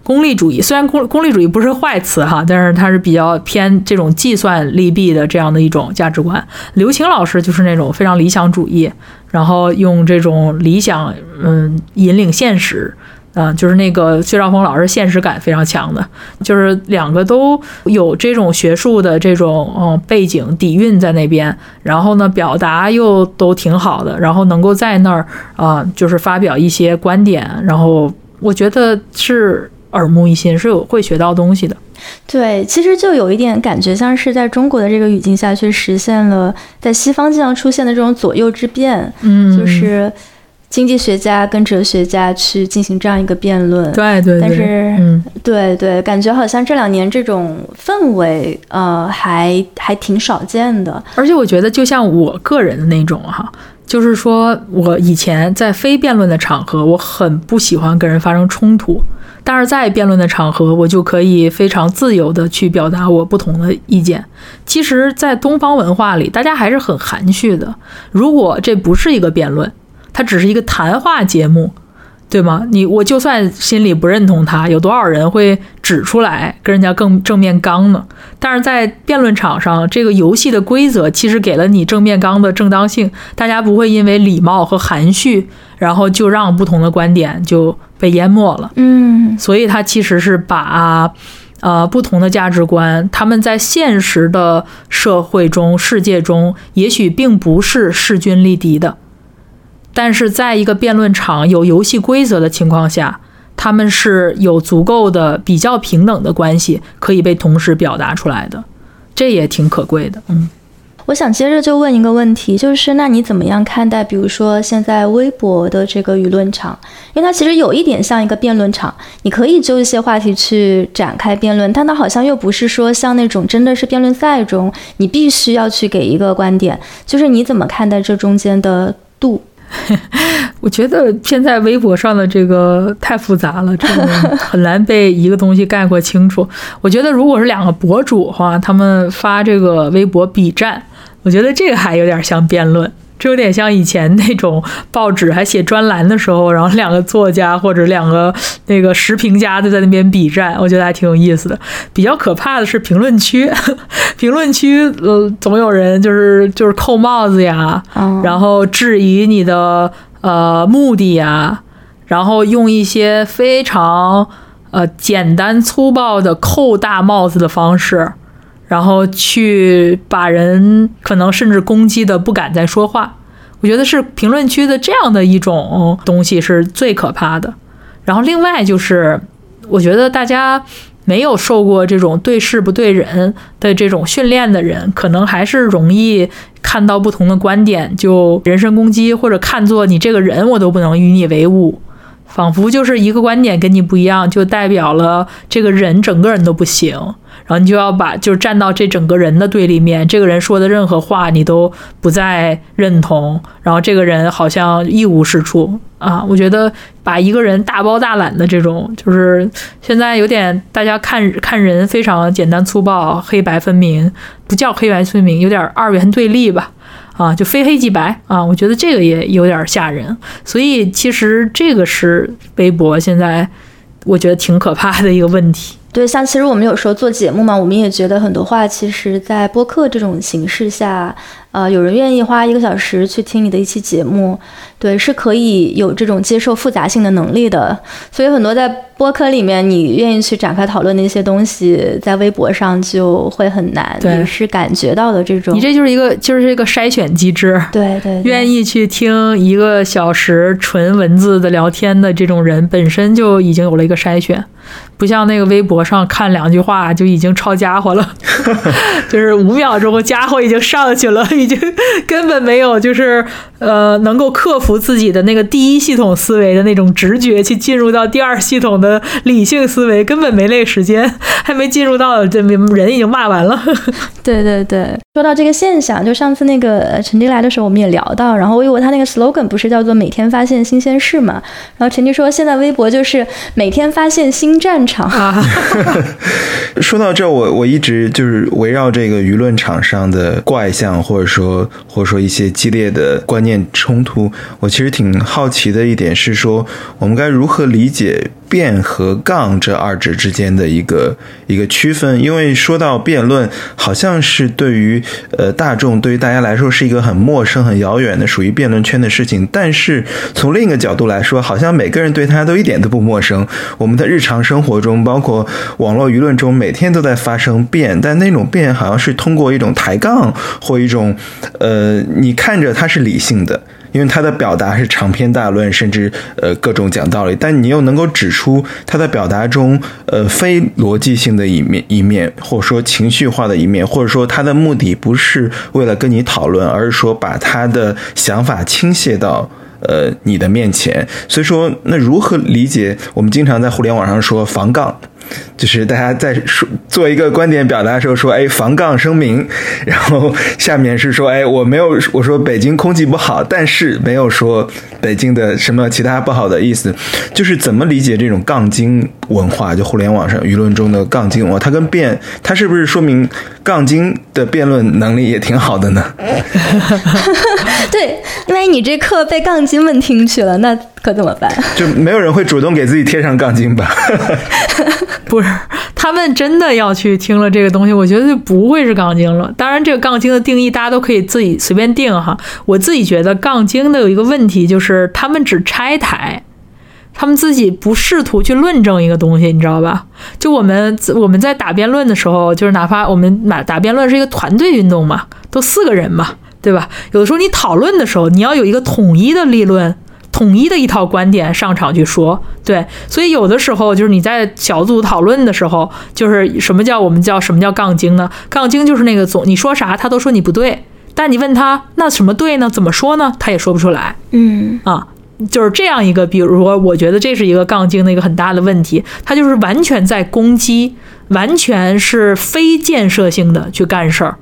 功利主义虽然功功利主义不是坏词哈，但是它是比较偏这种计算利弊的这样的一种价值观。刘晴老师就是那种非常理想主义，然后用这种理想嗯引领现实，啊、就是那个薛兆丰老师现实感非常强的，就是两个都有这种学术的这种嗯背景底蕴在那边，然后呢表达又都挺好的，然后能够在那儿啊、就是发表一些观点，然后我觉得是耳目一新，是有会学到东西的。对，其实就有一点感觉，像是在中国的这个语境下去实现了在西方经常出现的这种左右之辩，嗯，就是经济学家跟哲学家去进行这样一个辩论。对对对，但是嗯。对对，感觉好像这两年这种氛围，呃，还还挺少见的。而且我觉得，就像我个人的那种哈，就是说我以前在非辩论的场合，我很不喜欢跟人发生冲突，但是在辩论的场合，我就可以非常自由的去表达我不同的意见。其实，在东方文化里，大家还是很含蓄的。如果这不是一个辩论，它只是一个谈话节目。对吗？你我就算心里不认同他，有多少人会指出来跟人家更正面刚呢？但是在辩论场上，这个游戏的规则其实给了你正面刚的正当性，大家不会因为礼貌和含蓄，然后就让不同的观点就被淹没了。嗯所以他其实是把呃不同的价值观，他们在现实的社会中、世界中，也许并不是势均力敌的，但是在一个辩论场有游戏规则的情况下，他们是有足够的比较平等的关系可以被同时表达出来的，这也挺可贵的。嗯。我想接着就问一个问题，就是那你怎么样看待，比如说现在微博的这个舆论场？因为它其实有一点像一个辩论场，你可以就一些话题去展开辩论，但它好像又不是说像那种真的是辩论赛中，你必须要去给一个观点。就是你怎么看待这中间的度？我觉得现在微博上的这个太复杂了，这个 很难被一个东西概括清楚。我觉得如果是两个博主的话，他们发这个微博比战，我觉得这个还有点像辩论。这有点像以前那种报纸还写专栏的时候，然后两个作家或者两个那个时评家就在那边比战，我觉得还挺有意思的。比较可怕的是评论区，评论区呃总有人就是就是扣帽子呀，嗯，然后质疑你的呃目的呀，然后用一些非常呃简单粗暴的扣大帽子的方式，然后去把人可能甚至攻击的不敢再说话。我觉得是评论区的这样的一种东西是最可怕的。然后另外就是，我觉得大家没有受过这种对事不对人的这种训练的人，可能还是容易看到不同的观点就人身攻击，或者看作你这个人我都不能与你为伍，仿佛就是一个观点跟你不一样，就代表了这个人整个人都不行。然后你就要把就站到这整个人的对立面，这个人说的任何话你都不再认同，然后这个人好像一无是处啊。我觉得把一个人大包大揽的这种，就是现在有点大家看看人非常简单粗暴、黑白分明，不叫黑白分明，有点二元对立吧。啊，就非黑即白啊，我觉得这个也有点吓人，所以其实这个是微博现在我觉得挺可怕的一个问题。对，像其实我们有时候做节目嘛，我们也觉得很多话，其实，在播客这种形式下，呃，有人愿意花一个小时去听你的一期节目，对，是可以有这种接受复杂性的能力的。所以很多在播客里面，你愿意去展开讨论的一些东西，在微博上就会很难。对你是感觉到的这种，你这就是一个就是一个筛选机制。对对对愿意去听一个小时纯文字的聊天的这种人，本身就已经有了一个筛选，不像那个微博上看两句话就已经抄家伙了，就是五秒钟家伙已经上去了，已经根本没有就是呃能够克服自己的那个第一系统思维的那种直觉，去进入到第二系统的理性思维，根本没那个时间，还没进入到这人已经骂完了。对对对，说到这个现象，就上次那个呃陈迪来的时候，我们也聊到，然后我以为他那个 slogan 不是叫做每天发现新鲜事嘛，然后陈迪说现在微博就是每天发现新战场。啊，说到这，我我一直就是围绕这个舆论场上的怪象，或者说或者说一些激烈的观念冲突，我其实挺好奇的一点是说，我们该如何理解辩和杠这二者之间的一个一个区分，因为说到辩论，好像是对于呃大众对于大家来说是一个很陌生、很遥远的属于辩论圈的事情。但是从另一个角度来说，好像每个人对他都一点都不陌生。我们的日常生活中，包括网络舆论中，每天都在发生辩，但那种辩好像是通过一种抬杠或一种呃，你看着它是理性的。因为他的表达是长篇大论，甚至呃各种讲道理，但你又能够指出他的表达中呃非逻辑性的一面一面，或者说情绪化的一面，或者说他的目的不是为了跟你讨论，而是说把他的想法倾泻到呃你的面前。所以说，那如何理解我们经常在互联网上说防杠？就是大家在说做一个观点表达的时候说，哎，防杠声明，然后下面是说，哎，我没有我说北京空气不好，但是没有说北京的什么其他不好的意思，就是怎么理解这种杠精文化？就互联网上舆论中的杠精文化，它跟辩，它是不是说明杠精的辩论能力也挺好的呢？对，万一你这课被杠精们听去了，那可怎么办？就没有人会主动给自己贴上杠精吧？不是，他们真的要去听了这个东西，我觉得就不会是杠精了。当然，这个杠精的定义大家都可以自己随便定哈。我自己觉得杠精的有一个问题，就是他们只拆台，他们自己不试图去论证一个东西，你知道吧？就我们我们在打辩论的时候，就是哪怕我们打打辩论是一个团队运动嘛，都四个人嘛，对吧？有的时候你讨论的时候，你要有一个统一的立论。统一的一套观点上场去说，对，所以有的时候就是你在小组讨论的时候，就是什么叫我们叫什么叫杠精呢？杠精就是那个总你说啥他都说你不对，但你问他那什么对呢？怎么说呢？他也说不出来。嗯啊，就是这样一个，比如说，我觉得这是一个杠精的一个很大的问题，他就是完全在攻击，完全是非建设性的去干事儿，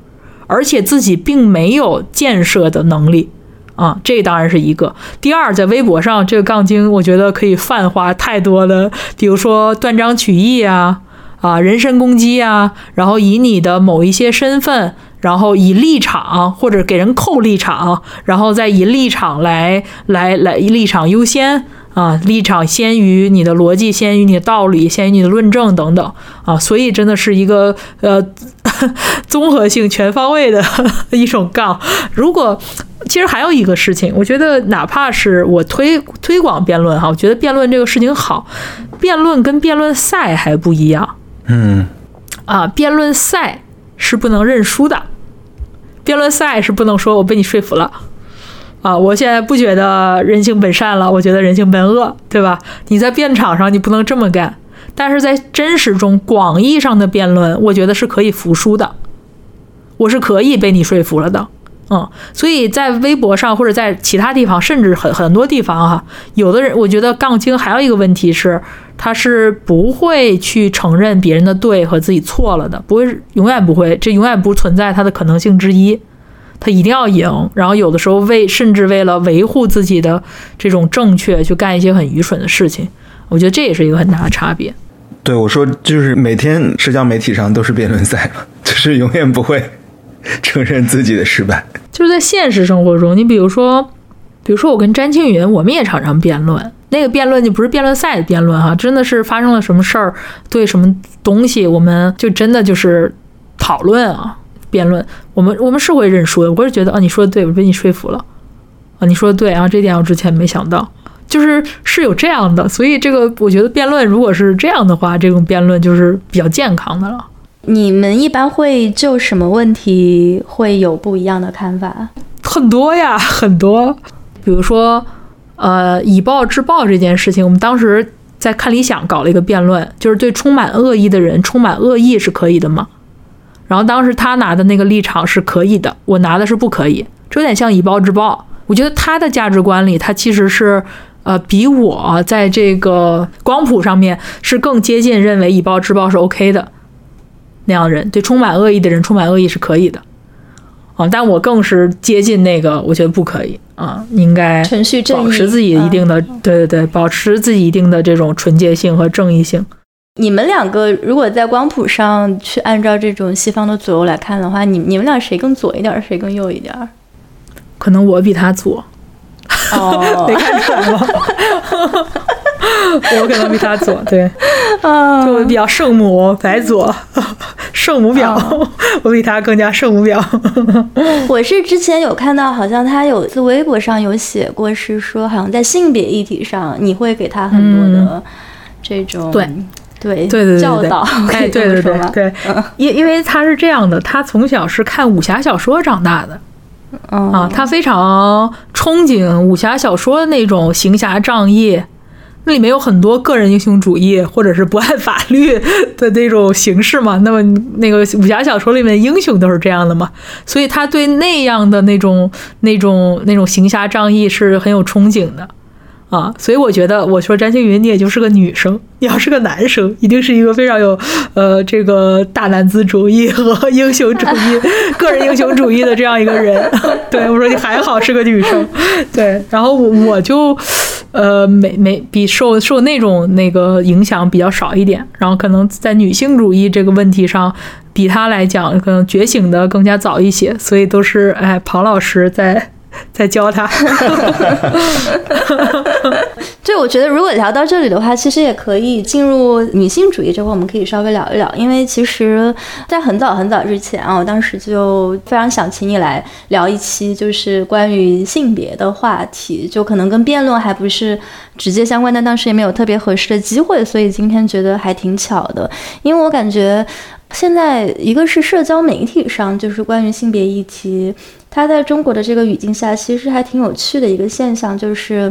而且自己并没有建设的能力。啊，这当然是一个。第二，在微博上，这个杠精，我觉得可以泛化太多的，比如说断章取义啊，啊，人身攻击啊，然后以你的某一些身份，然后以立场或者给人扣立场，然后再以立场来来来立场优先啊，立场先于你的逻辑，先于你的道理，先于你的论证等等啊，所以真的是一个呃 综合性全方位的 一种杠。如果其实还有一个事情，我觉得哪怕是我推推广辩论哈，我觉得辩论这个事情好，辩论跟辩论赛还不一样。嗯，啊，辩论赛是不能认输的，辩论赛是不能说我被你说服了，啊，我现在不觉得人性本善了，我觉得人性本恶，对吧？你在辩场上你不能这么干，但是在真实中广义上的辩论，我觉得是可以服输的，我是可以被你说服了的。嗯，所以在微博上或者在其他地方，甚至很很多地方哈，有的人我觉得杠精还有一个问题是，他是不会去承认别人的对和自己错了的，不会，永远不会，这永远不存在他的可能性之一，他一定要赢，然后有的时候为甚至为了维护自己的这种正确，去干一些很愚蠢的事情，我觉得这也是一个很大的差别。对我说，就是每天社交媒体上都是辩论赛，就是永远不会。承认自己的失败，就是在现实生活中，你比如说，比如说我跟詹青云，我们也常常辩论。那个辩论就不是辩论赛的辩论哈，真的是发生了什么事儿，对什么东西，我们就真的就是讨论啊，辩论。我们我们是会认输的，我是觉得啊，你说的对，我被你说服了啊，你说的对啊，这点我之前没想到，就是是有这样的。所以这个我觉得辩论如果是这样的话，这种辩论就是比较健康的了。你们一般会就什么问题会有不一样的看法？很多呀，很多。比如说，呃，以暴制暴这件事情，我们当时在看理想搞了一个辩论，就是对充满恶意的人充满恶意是可以的吗？然后当时他拿的那个立场是可以的，我拿的是不可以，这有点像以暴制暴。我觉得他的价值观里，他其实是呃比我在这个光谱上面是更接近认为以暴制暴是 OK 的。那样的人对充满恶意的人充满恶意是可以的，啊，但我更是接近那个，我觉得不可以啊，应该保持自己一定的，对对对，保持自己一定的这种纯洁性和正义性。你们两个如果在光谱上去按照这种西方的左右来看的话，你你们俩谁更左一点，谁更右一点？可能我比他左，哦，没看出来吗？我可能比他左，对，啊就比较圣母白左，圣母婊，我比他更加圣母婊。我是之前有看到，好像他有一次微博上有写过，是说好像在性别议题上，你会给他很多的这种、嗯对对对教导，可哎，对对？对。对，因因为他是这样的，他从小是看武侠小说长大的啊，他非常憧憬武侠小说的那种行侠仗义。那里面有很多个人英雄主义，或者是不按法律的那种形式嘛。那么那个武侠小说里面的英雄都是这样的嘛，所以他对那样的那种、那种、那种行侠仗义是很有憧憬的。啊，所以我觉得，我说詹青云，你也就是个女生，你要是个男生，一定是一个非常有呃这个大男子主义和英雄主义、个人英雄主义的这样一个人。对我说你还好是个女生，对，然后我我就呃没没比受受那种那个影响比较少一点，然后可能在女性主义这个问题上。比他来讲，可能觉醒的更加早一些，所以都是哎，庞老师在在教他。对，我觉得如果聊到这里的话，其实也可以进入女性主义这块，我们可以稍微聊一聊。因为其实，在很早很早之前啊，我当时就非常想请你来聊一期，就是关于性别的话题，就可能跟辩论还不是直接相关，但当时也没有特别合适的机会，所以今天觉得还挺巧的。因为我感觉现在一个是社交媒体上，就是关于性别议题，它在中国的这个语境下，其实还挺有趣的一个现象，就是。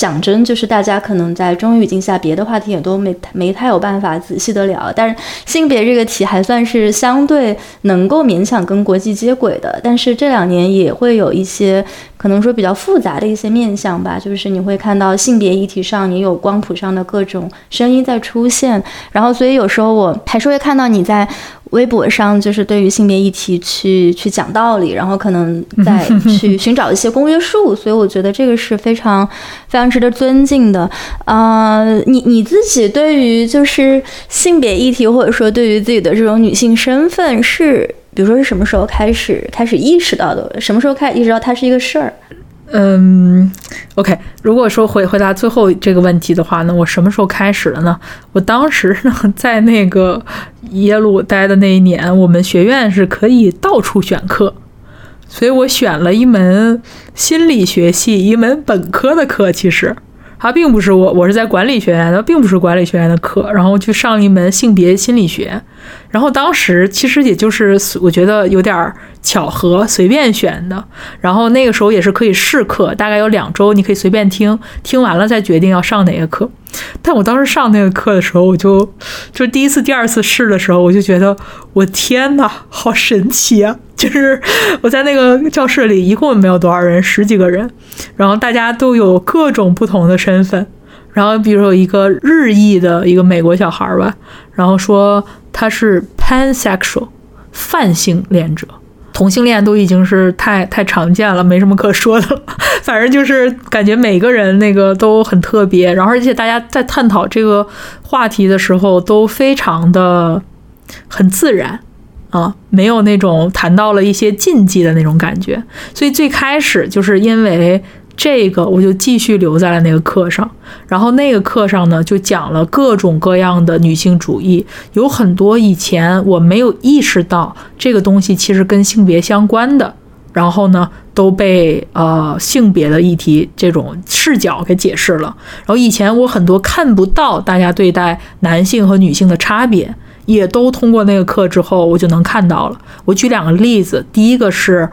讲真，就是大家可能在中语境下，别的话题也都没没太有办法仔细的聊，但是性别这个题还算是相对能够勉强跟国际接轨的。但是这两年也会有一些可能说比较复杂的一些面向吧，就是你会看到性别议题上也有光谱上的各种声音在出现，然后所以有时候我还是会看到你在。微博上就是对于性别议题去去讲道理，然后可能再去寻找一些公约数，所以我觉得这个是非常非常值得尊敬的。呃，你你自己对于就是性别议题，或者说对于自己的这种女性身份，是比如说是什么时候开始开始意识到的？什么时候开始意识到它是一个事儿？嗯，OK。如果说回回答最后这个问题的话呢，我什么时候开始的呢？我当时呢，在那个耶鲁待的那一年，我们学院是可以到处选课，所以我选了一门心理学系，一门本科的课。其实它并不是我，我是在管理学院的，并不是管理学院的课，然后去上一门性别心理学。然后当时其实也就是我觉得有点巧合，随便选的。然后那个时候也是可以试课，大概有两周，你可以随便听，听完了再决定要上哪个课。但我当时上那个课的时候，我就就第一次、第二次试的时候，我就觉得我天呐，好神奇啊！就是我在那个教室里，一共没有多少人，十几个人，然后大家都有各种不同的身份。然后比如有一个日裔的一个美国小孩吧，然后说他是 pansexual 泛性恋者。同性恋都已经是太太常见了，没什么可说的了。反正就是感觉每个人那个都很特别，然后而且大家在探讨这个话题的时候都非常的很自然啊，没有那种谈到了一些禁忌的那种感觉。所以最开始就是因为这个，我就继续留在了那个课上。然后那个课上呢，就讲了各种各样的女性主义，有很多以前我没有意识到这个东西其实跟性别相关的，然后呢都被呃性别的议题这种视角给解释了。然后以前我很多看不到大家对待男性和女性的差别，也都通过那个课之后我就能看到了。我举两个例子，第一个是，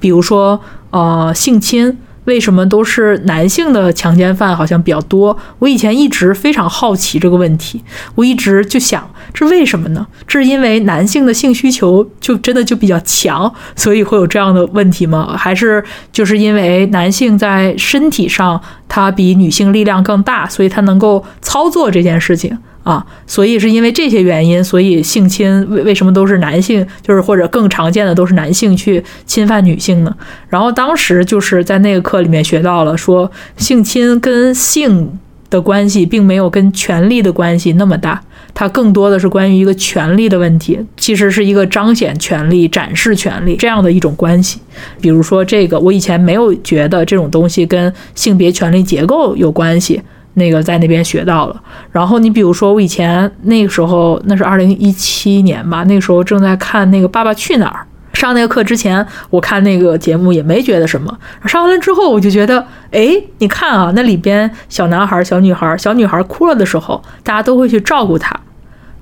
比如说呃性侵。为什么都是男性的强奸犯好像比较多？我以前一直非常好奇这个问题，我一直就想，这为什么呢？这是因为男性的性需求就真的就比较强，所以会有这样的问题吗？还是就是因为男性在身体上他比女性力量更大，所以他能够操作这件事情？啊，所以是因为这些原因，所以性侵为为什么都是男性，就是或者更常见的都是男性去侵犯女性呢？然后当时就是在那个课里面学到了，说性侵跟性的关系并没有跟权力的关系那么大，它更多的是关于一个权力的问题，其实是一个彰显权力、展示权力这样的一种关系。比如说这个，我以前没有觉得这种东西跟性别权力结构有关系。那个在那边学到了。然后你比如说，我以前那个时候，那是二零一七年吧，那个时候正在看那个《爸爸去哪儿》。上那个课之前，我看那个节目也没觉得什么。上完了之后，我就觉得，哎，你看啊，那里边小男孩、小女孩，小女孩哭了的时候，大家都会去照顾她，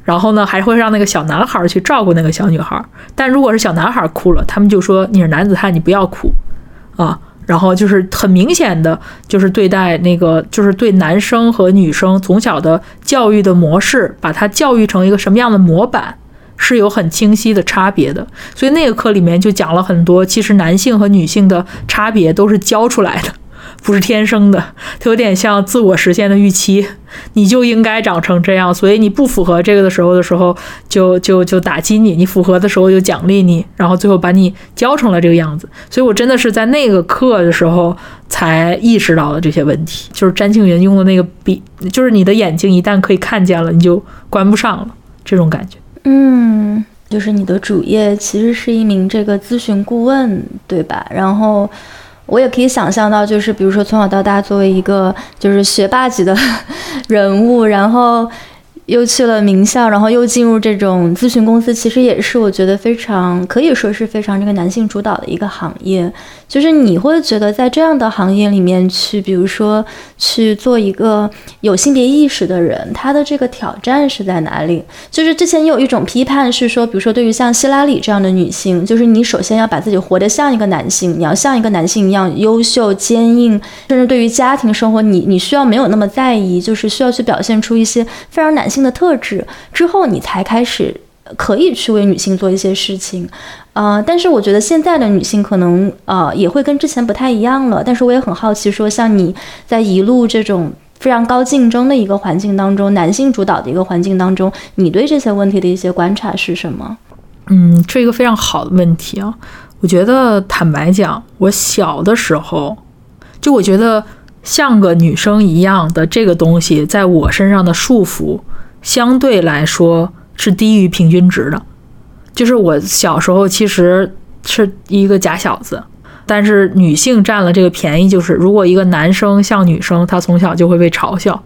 然后呢，还会让那个小男孩去照顾那个小女孩。但如果是小男孩哭了，他们就说你是男子汉，你不要哭，啊。然后就是很明显的，就是对待那个，就是对男生和女生从小的教育的模式，把他教育成一个什么样的模板，是有很清晰的差别的。所以那个课里面就讲了很多，其实男性和女性的差别都是教出来的。不是天生的，它有点像自我实现的预期，你就应该长成这样，所以你不符合这个的时候的时候，就就就打击你；你符合的时候就奖励你，然后最后把你教成了这个样子。所以我真的是在那个课的时候才意识到了这些问题。就是詹庆云用的那个笔，就是你的眼睛一旦可以看见了，你就关不上了，这种感觉。嗯，就是你的主业其实是一名这个咨询顾问，对吧？然后。我也可以想象到，就是比如说从小到大作为一个就是学霸级的 人物，然后。又去了名校，然后又进入这种咨询公司，其实也是我觉得非常可以说是非常这个男性主导的一个行业。就是你会觉得在这样的行业里面去，比如说去做一个有性别意识的人，他的这个挑战是在哪里？就是之前有一种批判是说，比如说对于像希拉里这样的女性，就是你首先要把自己活得像一个男性，你要像一个男性一样优秀、坚硬，甚至对于家庭生活，你你需要没有那么在意，就是需要去表现出一些非常男性。的特质之后，你才开始可以去为女性做一些事情，呃，但是我觉得现在的女性可能呃也会跟之前不太一样了。但是我也很好奇，说像你在一路这种非常高竞争的一个环境当中，男性主导的一个环境当中，你对这些问题的一些观察是什么？嗯，这一个非常好的问题啊。我觉得坦白讲，我小的时候就我觉得像个女生一样的这个东西，在我身上的束缚。相对来说是低于平均值的，就是我小时候其实是一个假小子，但是女性占了这个便宜，就是如果一个男生像女生，他从小就会被嘲笑，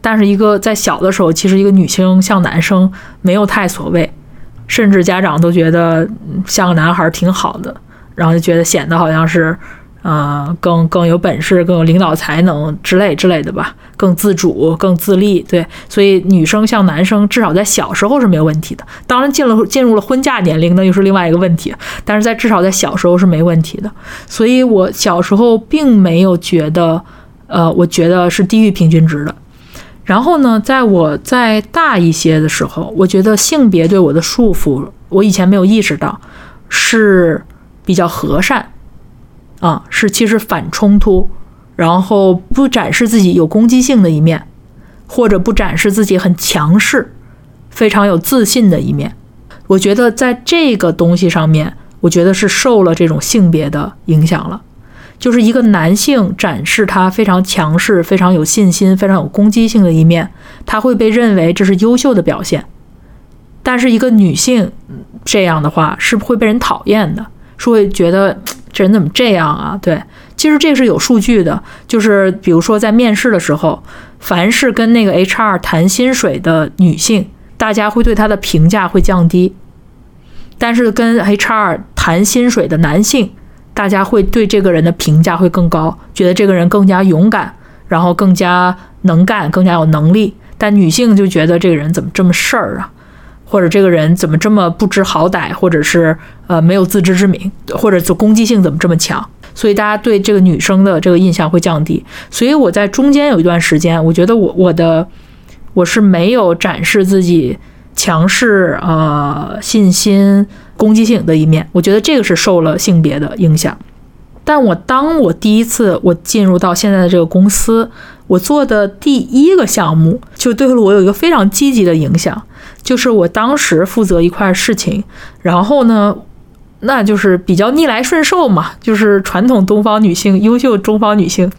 但是一个在小的时候，其实一个女生像男生没有太所谓，甚至家长都觉得像个男孩挺好的，然后就觉得显得好像是。啊，更更有本事，更有领导才能之类之类的吧，更自主，更自立。对，所以女生像男生，至少在小时候是没有问题的。当然，进了进入了婚嫁年龄，那又是另外一个问题。但是在至少在小时候是没问题的。所以我小时候并没有觉得，呃，我觉得是低于平均值的。然后呢，在我再大一些的时候，我觉得性别对我的束缚，我以前没有意识到，是比较和善。啊，是其实反冲突，然后不展示自己有攻击性的一面，或者不展示自己很强势、非常有自信的一面。我觉得在这个东西上面，我觉得是受了这种性别的影响了。就是一个男性展示他非常强势、非常有信心、非常有攻击性的一面，他会被认为这是优秀的表现。但是一个女性这样的话，是会被人讨厌的，是会觉得。这人怎么这样啊？对，其实这是有数据的，就是比如说在面试的时候，凡是跟那个 HR 谈薪水的女性，大家会对她的评价会降低；但是跟 HR 谈薪水的男性，大家会对这个人的评价会更高，觉得这个人更加勇敢，然后更加能干，更加有能力。但女性就觉得这个人怎么这么事儿啊？或者这个人怎么这么不知好歹，或者是呃没有自知之明，或者就攻击性怎么这么强？所以大家对这个女生的这个印象会降低。所以我在中间有一段时间，我觉得我我的我是没有展示自己强势、呃信心、攻击性的一面。我觉得这个是受了性别的影响。但我当我第一次我进入到现在的这个公司，我做的第一个项目就对我有一个非常积极的影响。就是我当时负责一块事情，然后呢，那就是比较逆来顺受嘛，就是传统东方女性、优秀东方女性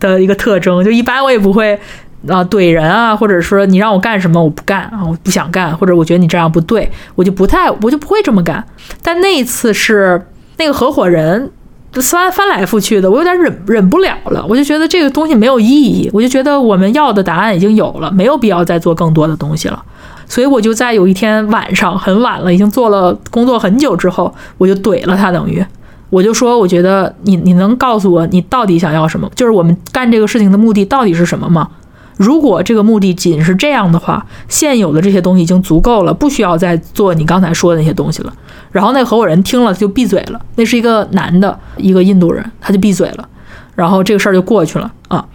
的一个特征。就一般我也不会啊怼人啊，或者说你让我干什么我不干啊，我不想干，或者我觉得你这样不对，我就不太我就不会这么干。但那一次是那个合伙人翻翻来覆去的，我有点忍忍不了了。我就觉得这个东西没有意义，我就觉得我们要的答案已经有了，没有必要再做更多的东西了。所以我就在有一天晚上很晚了，已经做了工作很久之后，我就怼了他，等于我就说，我觉得你你能告诉我你到底想要什么？就是我们干这个事情的目的到底是什么吗？如果这个目的仅是这样的话，现有的这些东西已经足够了，不需要再做你刚才说的那些东西了。然后那合伙人听了就闭嘴了，那是一个男的，一个印度人，他就闭嘴了。然后这个事儿就过去了啊。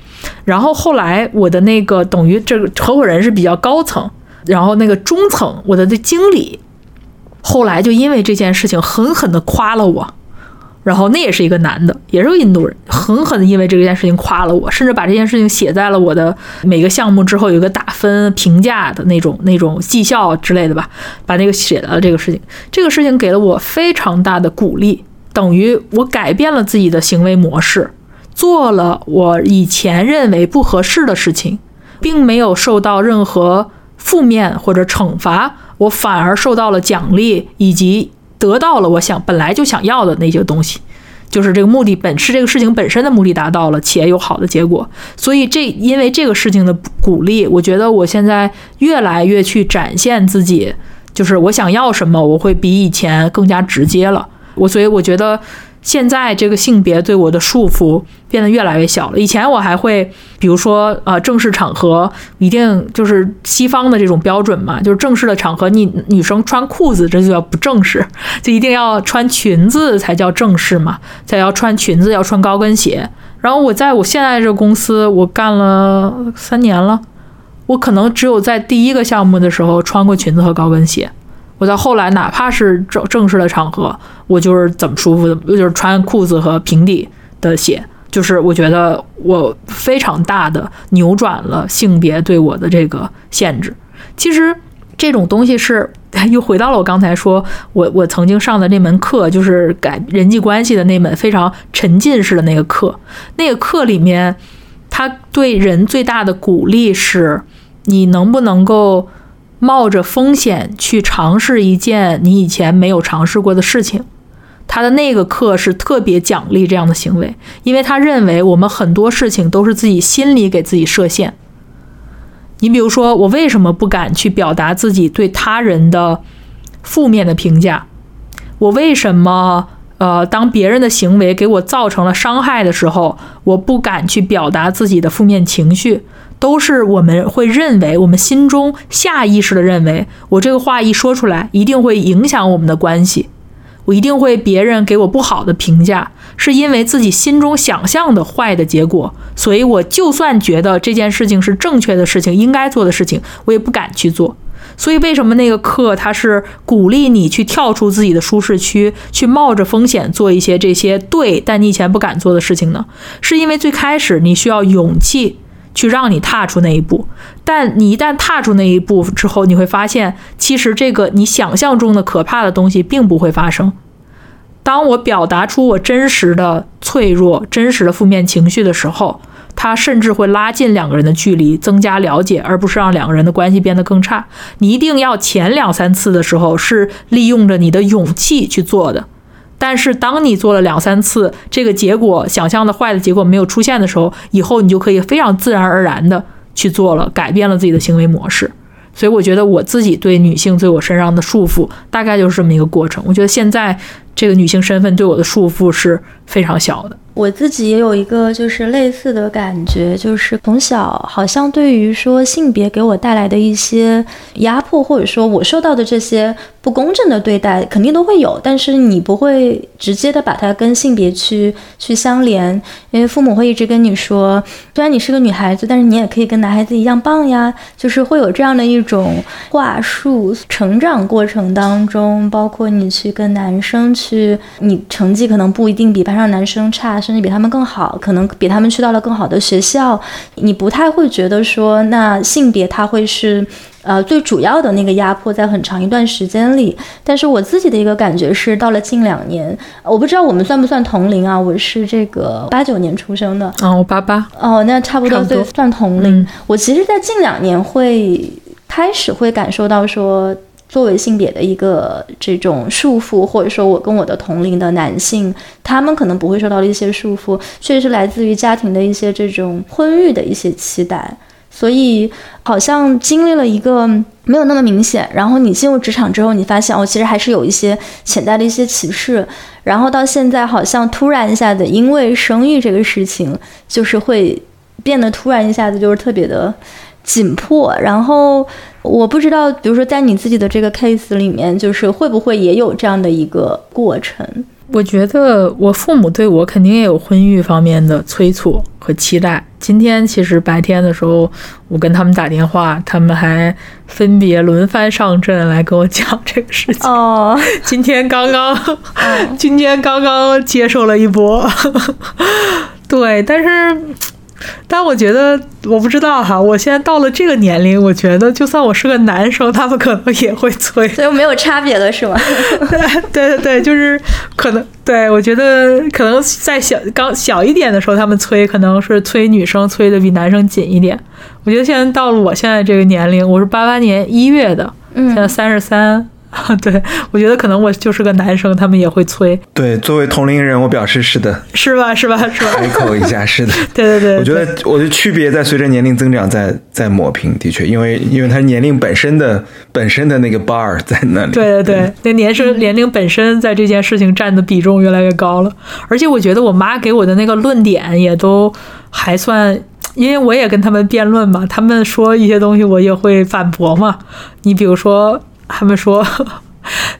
然后后来我的那个等于这个合伙人是比较高层，然后那个中层我的这经理，后来就因为这件事情狠狠地夸了我。然后那也是一个男的，也是个印度人，狠狠的因为这件事情夸了我，甚至把这件事情写在了我的。每个项目之后有一个打分评价的那种那种绩效之类的吧，把那个写了这个事情，这个事情给了我非常大的。鼓励，等于我改变了自己的。行为模式，做了我以前认为不合适的。事情，并没有受到任何负面或者惩罚，我反而受到了奖励以及。得到了我想本来就想要的那些东西，就是这个目的本是这个事情本身的目的达到了，且有好的结果。所以这因为这个事情的鼓励，我觉得我现在越来越去展现自己，就是我想要什么，我会比以前更加直接了。我所以我觉得。现在这个性别对我的束缚变得越来越小了。以前我还会，比如说，呃，正式场合一定就是西方的这种标准嘛，就是正式的场合，你女生穿裤子这就叫不正式，就一定要穿裙子才叫正式嘛，才要穿裙子，要穿高跟鞋。然后我在我现在这个公司，我干了三年了，我可能只有在第一个项目的时候穿过裙子和高跟鞋。我到后来，哪怕是正正式的场合，我就是怎么舒服的，就是穿裤子和平底的鞋。就是我觉得我非常大的扭转了性别对我的这个限制。其实这种东西是 又回到了我刚才说，我我曾经上的那门课，就是改人际关系的那门非常沉浸式的那个课。那个课里面，他对人最大的鼓励是，你能不能够。冒着风险去尝试一件你以前没有尝试过的事情，他的那个课是特别奖励这样的行为，因为他认为我们很多事情都是自己心里给自己设限。你比如说，我为什么不敢去表达自己对他人的负面的评价？我为什么呃，当别人的行为给我造成了伤害的时候，我不敢去表达自己的负面情绪？都是我们会认为，我们心中下意识的认为，我这个话一说出来，一定会影响我们的关系，我一定会别人给我不好的评价，是因为自己心中想象的坏的结果，所以我就算觉得这件事情是正确的事情，应该做的事情，我也不敢去做。所以为什么那个课它是鼓励你去跳出自己的舒适区，去冒着风险做一些这些对但你以前不敢做的事情呢？是因为最开始你需要勇气。去让你踏出那一步，但你一旦踏出那一步之后，你会发现，其实这个你想象中的可怕的东西并不会发生。当我表达出我真实的脆弱、真实的负面情绪的时候，它甚至会拉近两个人的距离，增加了解，而不是让两个人的关系变得更差。你一定要前两三次的时候是利用着你的勇气去做的。但是，当你做了两三次，这个结果想象的坏的结果没有出现的时候，以后你就可以非常自然而然的去做了，改变了自己的行为模式。所以，我觉得我自己对女性对我身上的束缚，大概就是这么一个过程。我觉得现在这个女性身份对我的束缚是非常小的。我自己也有一个就是类似的感觉，就是从小好像对于说性别给我带来的一些压迫，或者说我受到的这些不公正的对待，肯定都会有，但是你不会直接的把它跟性别去去相连，因为父母会一直跟你说，虽然你是个女孩子，但是你也可以跟男孩子一样棒呀，就是会有这样的一种话术。成长过程当中，包括你去跟男生去，你成绩可能不一定比班上男生差。甚至比他们更好，可能比他们去到了更好的学校，你不太会觉得说，那性别它会是呃最主要的那个压迫，在很长一段时间里。但是我自己的一个感觉是，到了近两年，我不知道我们算不算同龄啊？我是这个八九年出生的，哦，我八八，哦，那差不多对，算同龄。我其实，在近两年会开始会感受到说。作为性别的一个这种束缚，或者说我跟我的同龄的男性，他们可能不会受到的一些束缚，确实是来自于家庭的一些这种婚育的一些期待。所以好像经历了一个没有那么明显，然后你进入职场之后，你发现哦，其实还是有一些潜在的一些歧视，然后到现在好像突然一下子，因为生育这个事情，就是会变得突然一下子就是特别的紧迫，然后我不知道，比如说在你自己的这个 case 里面，就是会不会也有这样的一个过程？我觉得我父母对我肯定也有婚育方面的催促和期待。今天其实白天的时候，我跟他们打电话，他们还分别轮番上阵来跟我讲这个事情。哦，今天刚刚，今天刚刚接受了一波，对，但是。但我觉得，我不知道哈，我现在到了这个年龄，我觉得就算我是个男生，他们可能也会催，所以没有差别了，是吗？对对对，就是可能，对我觉得可能在小刚小一点的时候，他们催可能是催女生催的比男生紧一点。我觉得现在到了我现在这个年龄，我是八八年一月的，现在三十三。对，我觉得可能我就是个男生，他们也会催。对，作为同龄人，我表示是的，是吧？是吧？是吧？开口一下，是的。对对对，我觉得我的区别在随着年龄增长在在抹平，的确，因为因为他年龄本身的本身的那个 bar 在那里。对对对，那年生年龄本身在这件事情占的比重越来越高了，而且我觉得我妈给我的那个论点也都还算，因为我也跟他们辩论嘛，他们说一些东西我也会反驳嘛。你比如说。他们说，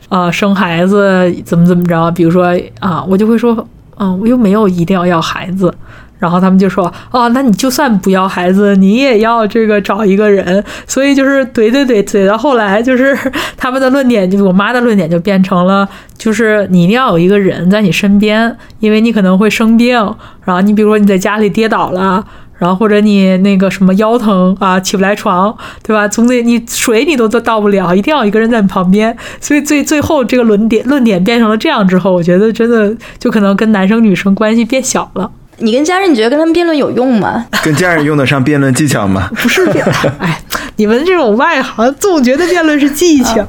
啊，生孩子怎么怎么着？比如说啊，我就会说，嗯，我又没有一定要要孩子。然后他们就说，哦，那你就算不要孩子，你也要这个找一个人。所以就是怼怼怼怼到后来，就是 他们的论点，就是我妈的论点就变成了，就是你一定要有一个人在你身边，因为你可能会生病。然后你比如说你在家里跌倒了。然后或者你那个什么腰疼啊，起不来床，对吧？总得你水你都都倒不了，一定要一个人在你旁边。所以最最后这个论点论点变成了这样之后，我觉得真的就可能跟男生女生关系变小了。你跟家人，你觉得跟他们辩论有用吗？跟家人用得上辩论技巧吗？不是辩，哎，你们这种外行总觉得辩论是技巧，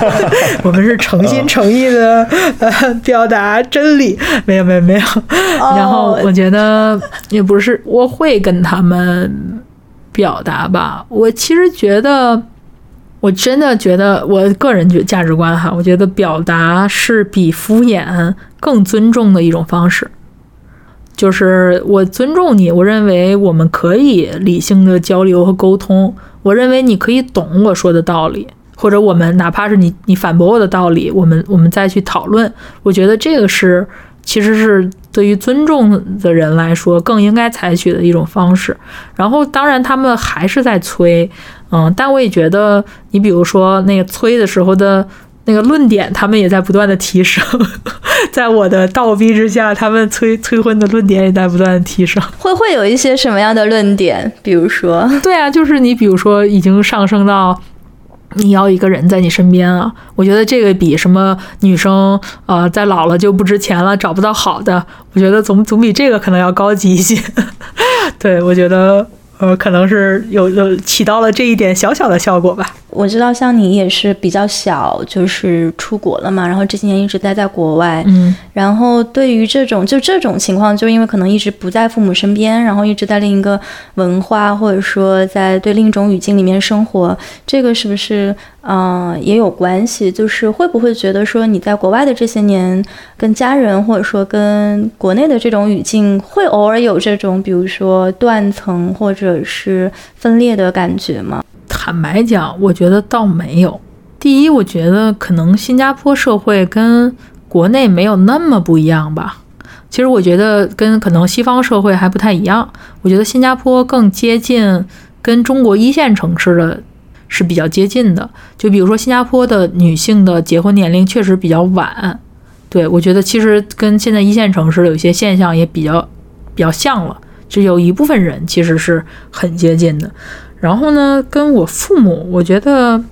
我们是诚心诚意的呃表达真理。没有没有没有，然后我觉得也不是，我会跟他们表达吧。我其实觉得，我真的觉得，我个人觉价值观哈，我觉得表达是比敷衍更尊重的一种方式。就是我尊重你，我认为我们可以理性的交流和沟通。我认为你可以懂我说的道理，或者我们哪怕是你你反驳我的道理，我们我们再去讨论。我觉得这个是其实是对于尊重的人来说更应该采取的一种方式。然后当然他们还是在催，嗯，但我也觉得你比如说那个催的时候的。那个论点，他们也在不断的提升，在我的倒逼之下，他们催催婚的论点也在不断的提升。会会有一些什么样的论点？比如说，对啊，就是你比如说已经上升到你要一个人在你身边啊，我觉得这个比什么女生呃在老了就不值钱了，找不到好的，我觉得总总比这个可能要高级一些。对，我觉得。呃，可能是有有起到了这一点小小的效果吧。我知道，像你也是比较小，就是出国了嘛，然后这几年一直待在国外。嗯，然后对于这种就这种情况，就因为可能一直不在父母身边，然后一直在另一个文化或者说在对另一种语境里面生活，这个是不是嗯也有关系？就是会不会觉得说你在国外的这些年，跟家人或者说跟国内的这种语境，会偶尔有这种比如说断层或者。是分裂的感觉吗？坦白讲，我觉得倒没有。第一，我觉得可能新加坡社会跟国内没有那么不一样吧。其实我觉得跟可能西方社会还不太一样。我觉得新加坡更接近跟中国一线城市的是比较接近的。就比如说新加坡的女性的结婚年龄确实比较晚。对我觉得其实跟现在一线城市的有些现象也比较比较像了。只有一部分人其实是很接近的，然后呢，跟我父母，我觉得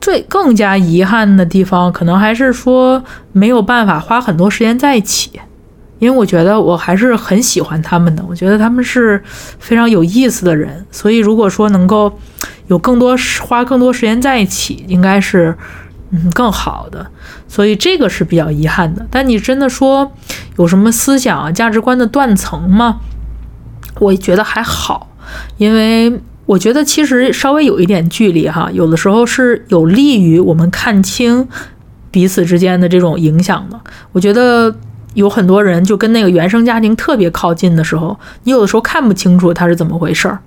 最更加遗憾的地方，可能还是说没有办法花很多时间在一起，因为我觉得我还是很喜欢他们的，我觉得他们是非常有意思的人，所以如果说能够有更多花更多时间在一起，应该是嗯更好的。所以这个是比较遗憾的。但你真的说有什么思想啊、价值观的断层吗？我觉得还好，因为我觉得其实稍微有一点距离哈，有的时候是有利于我们看清彼此之间的这种影响的。我觉得有很多人就跟那个原生家庭特别靠近的时候，你有的时候看不清楚他是怎么回事儿，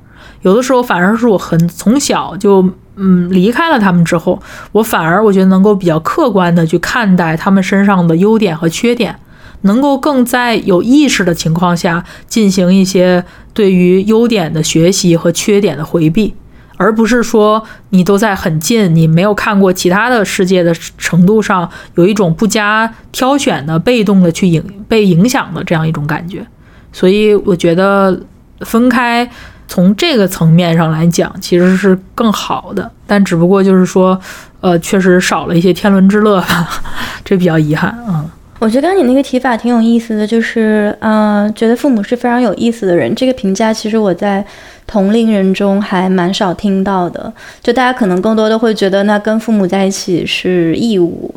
有的时候反而是我很从小就嗯离开了他们之后，我反而我觉得能够比较客观的去看待他们身上的优点和缺点。能够更在有意识的情况下进行一些对于优点的学习和缺点的回避，而不是说你都在很近，你没有看过其他的世界的程度上有一种不加挑选的被动的去影被影响的这样一种感觉。所以我觉得分开从这个层面上来讲其实是更好的，但只不过就是说，呃，确实少了一些天伦之乐吧，这比较遗憾，嗯。我觉得刚刚你那个提法挺有意思的，就是，嗯，觉得父母是非常有意思的人。这个评价其实我在同龄人中还蛮少听到的。就大家可能更多的会觉得，那跟父母在一起是义务，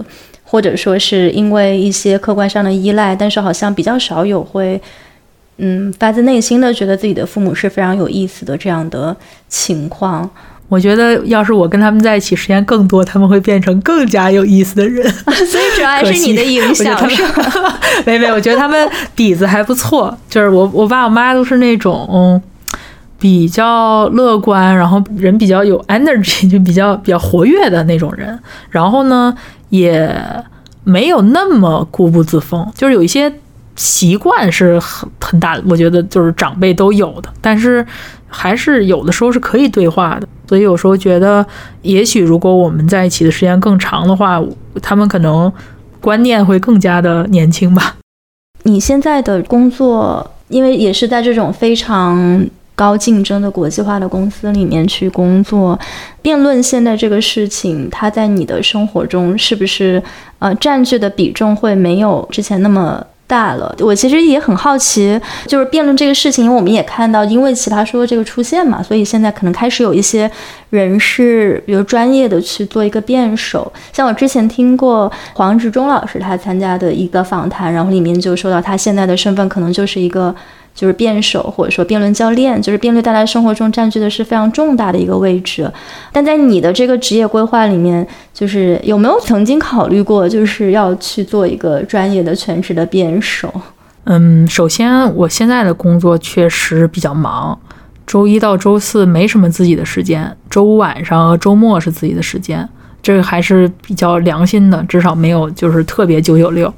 或者说是因为一些客观上的依赖，但是好像比较少有会，嗯，发自内心的觉得自己的父母是非常有意思的这样的情况。我觉得，要是我跟他们在一起时间更多，他们会变成更加有意思的人。所以主要还是你的影响。没没，我觉得他们底子还不错。就是我我爸我妈都是那种比较乐观，然后人比较有 energy，就比较比较活跃的那种人。然后呢，也没有那么固步自封，就是有一些习惯是很很大的。我觉得就是长辈都有的，但是。还是有的时候是可以对话的，所以有时候觉得，也许如果我们在一起的时间更长的话，他们可能观念会更加的年轻吧。你现在的工作，因为也是在这种非常高竞争的国际化的公司里面去工作，辩论现在这个事情，它在你的生活中是不是呃占据的比重会没有之前那么？大了，我其实也很好奇，就是辩论这个事情，因为我们也看到，因为奇葩说这个出现嘛，所以现在可能开始有一些人是，比如专业的去做一个辩手。像我之前听过黄执中老师他参加的一个访谈，然后里面就说到他现在的身份可能就是一个。就是辩手或者说辩论教练，就是辩论在他生活中占据的是非常重大的一个位置。但在你的这个职业规划里面，就是有没有曾经考虑过，就是要去做一个专业的全职的辩手？嗯，首先我现在的工作确实比较忙，周一到周四没什么自己的时间，周五晚上和周末是自己的时间，这个还是比较良心的，至少没有就是特别九九六。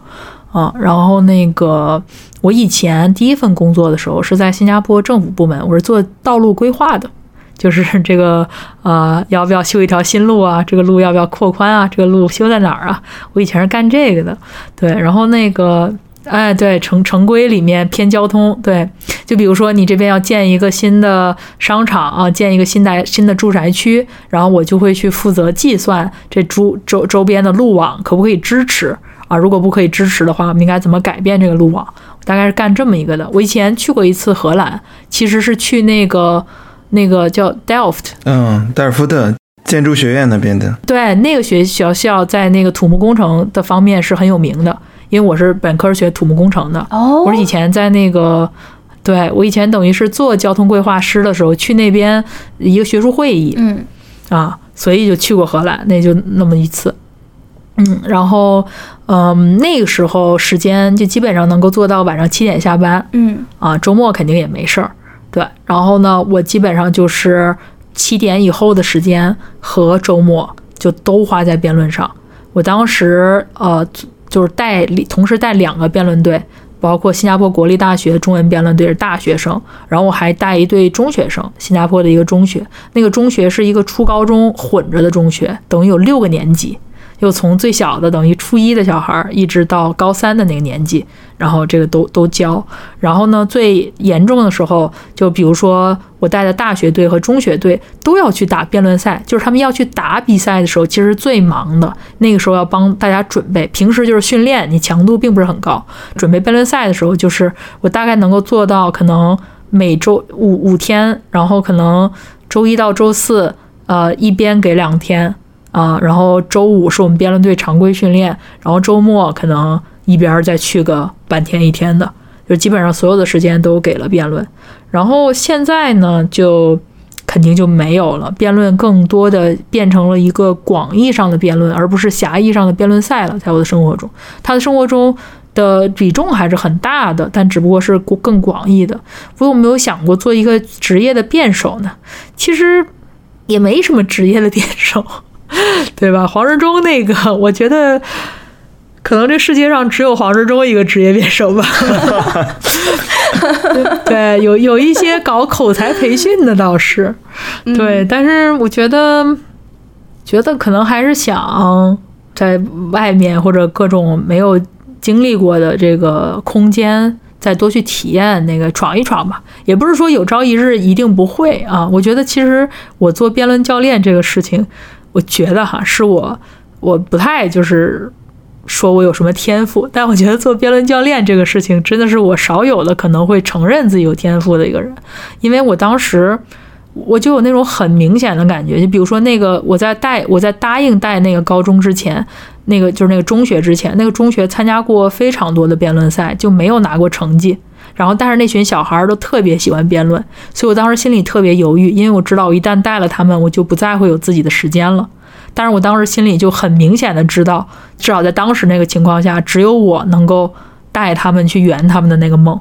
啊，然后那个，我以前第一份工作的时候是在新加坡政府部门，我是做道路规划的，就是 这个呃，要不要修一条新路啊？这个路要不要扩宽啊？这个路修在哪儿啊？我以前是干这个的，对。然后那个，哎，对，城城规里面偏交通，对，就比如说你这边要建一个新的商场啊，建一个新的新的住宅区，然后我就会去负责计算这周周周边的路网可不可以支持。啊，如果不可以支持的话，我们应该怎么改变这个路网？大概是干这么一个的。我以前去过一次荷兰，其实是去那个那个叫 Delft，嗯，戴尔夫特建筑学院那边的。对，那个学学校在那个土木工程的方面是很有名的，因为我是本科学土木工程的。哦，我是以前在那个，对我以前等于是做交通规划师的时候去那边一个学术会议，嗯，啊，所以就去过荷兰，那就那么一次。嗯，然后，嗯，那个时候时间就基本上能够做到晚上七点下班。嗯，啊，周末肯定也没事儿。对，然后呢，我基本上就是七点以后的时间和周末就都花在辩论上。我当时呃，就是带同时带两个辩论队，包括新加坡国立大学中文辩论队是大学生，然后我还带一队中学生，新加坡的一个中学，那个中学是一个初高中混着的中学，等于有六个年级。又从最小的等于初一的小孩，一直到高三的那个年纪，然后这个都都教。然后呢，最严重的时候，就比如说我带的大学队和中学队都要去打辩论赛，就是他们要去打比赛的时候，其实最忙的那个时候要帮大家准备。平时就是训练，你强度并不是很高。准备辩论赛的时候，就是我大概能够做到，可能每周五五天，然后可能周一到周四。呃，一边给两天啊，然后周五是我们辩论队常规训练，然后周末可能一边再去个半天一天的，就基本上所有的时间都给了辩论。然后现在呢，就肯定就没有了，辩论更多的变成了一个广义上的辩论，而不是狭义上的辩论赛了。在我的生活中，他的生活中的比重还是很大的，但只不过是更广义的。我有没有想过做一个职业的辩手呢？其实也没什么职业的辩手，对吧？黄志忠那个，我觉得可能这世界上只有黄志忠一个职业辩手吧。对，有有一些搞口才培训的倒是，对，但是我觉得，觉得可能还是想在外面或者各种没有经历过的这个空间，再多去体验那个闯一闯吧。也不是说有朝一日一定不会啊。我觉得其实我做辩论教练这个事情，我觉得哈是我我不太就是。说我有什么天赋，但我觉得做辩论教练这个事情真的是我少有的可能会承认自己有天赋的一个人，因为我当时我就有那种很明显的感觉，就比如说那个我在带我在答应带那个高中之前，那个就是那个中学之前，那个中学参加过非常多的辩论赛，就没有拿过成绩，然后但是那群小孩都特别喜欢辩论，所以我当时心里特别犹豫，因为我知道我一旦带了他们，我就不再会有自己的时间了。但是我当时心里就很明显的知道，至少在当时那个情况下，只有我能够带他们去圆他们的那个梦，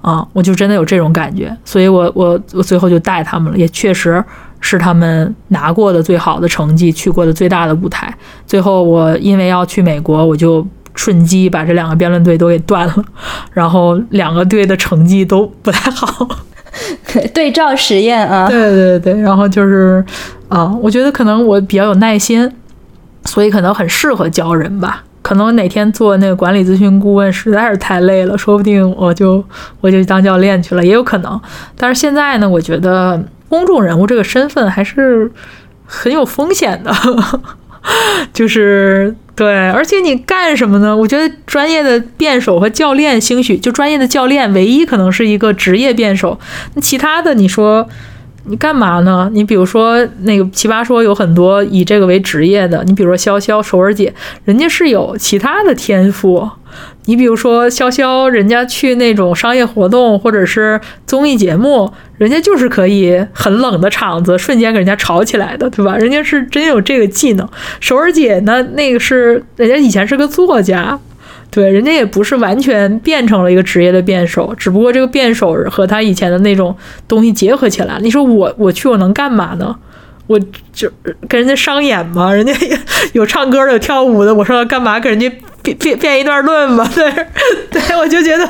啊，我就真的有这种感觉，所以我我我最后就带他们了，也确实是他们拿过的最好的成绩，去过的最大的舞台。最后我因为要去美国，我就瞬机把这两个辩论队都给断了，然后两个队的成绩都不太好。对照实验啊，对 对对，然后就是啊，我觉得可能我比较有耐心，所以可能很适合教人吧。可能哪天做那个管理咨询顾问实在是太累了，说不定我就我就当教练去了，也有可能。但是现在呢，我觉得公众人物这个身份还是很有风险的，就是。对，而且你干什么呢？我觉得专业的辩手和教练，兴许就专业的教练，唯一可能是一个职业辩手。那其他的，你说你干嘛呢？你比如说那个奇葩说有很多以这个为职业的，你比如说潇潇、首尔姐，人家是有其他的天赋。你比如说潇潇，人家去那种商业活动或者是综艺节目，人家就是可以很冷的场子瞬间给人家吵起来的，对吧？人家是真有这个技能。首尔姐呢，那个是人家以前是个作家，对，人家也不是完全变成了一个职业的辩手，只不过这个辩手和他以前的那种东西结合起来。你说我我去我能干嘛呢？我就跟人家商演嘛，人家 有唱歌的，有跳舞的。我说干嘛？跟人家辩辩辩一段论嘛？对，对，我就觉得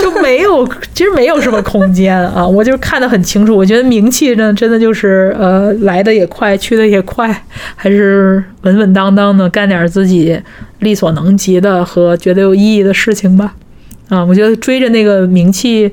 就没有，其实没有什么空间啊。我就看得很清楚。我觉得名气呢，真的就是呃，来的也快，去的也快，还是稳稳当当的干点自己力所能及的和觉得有意义的事情吧。啊，我觉得追着那个名气，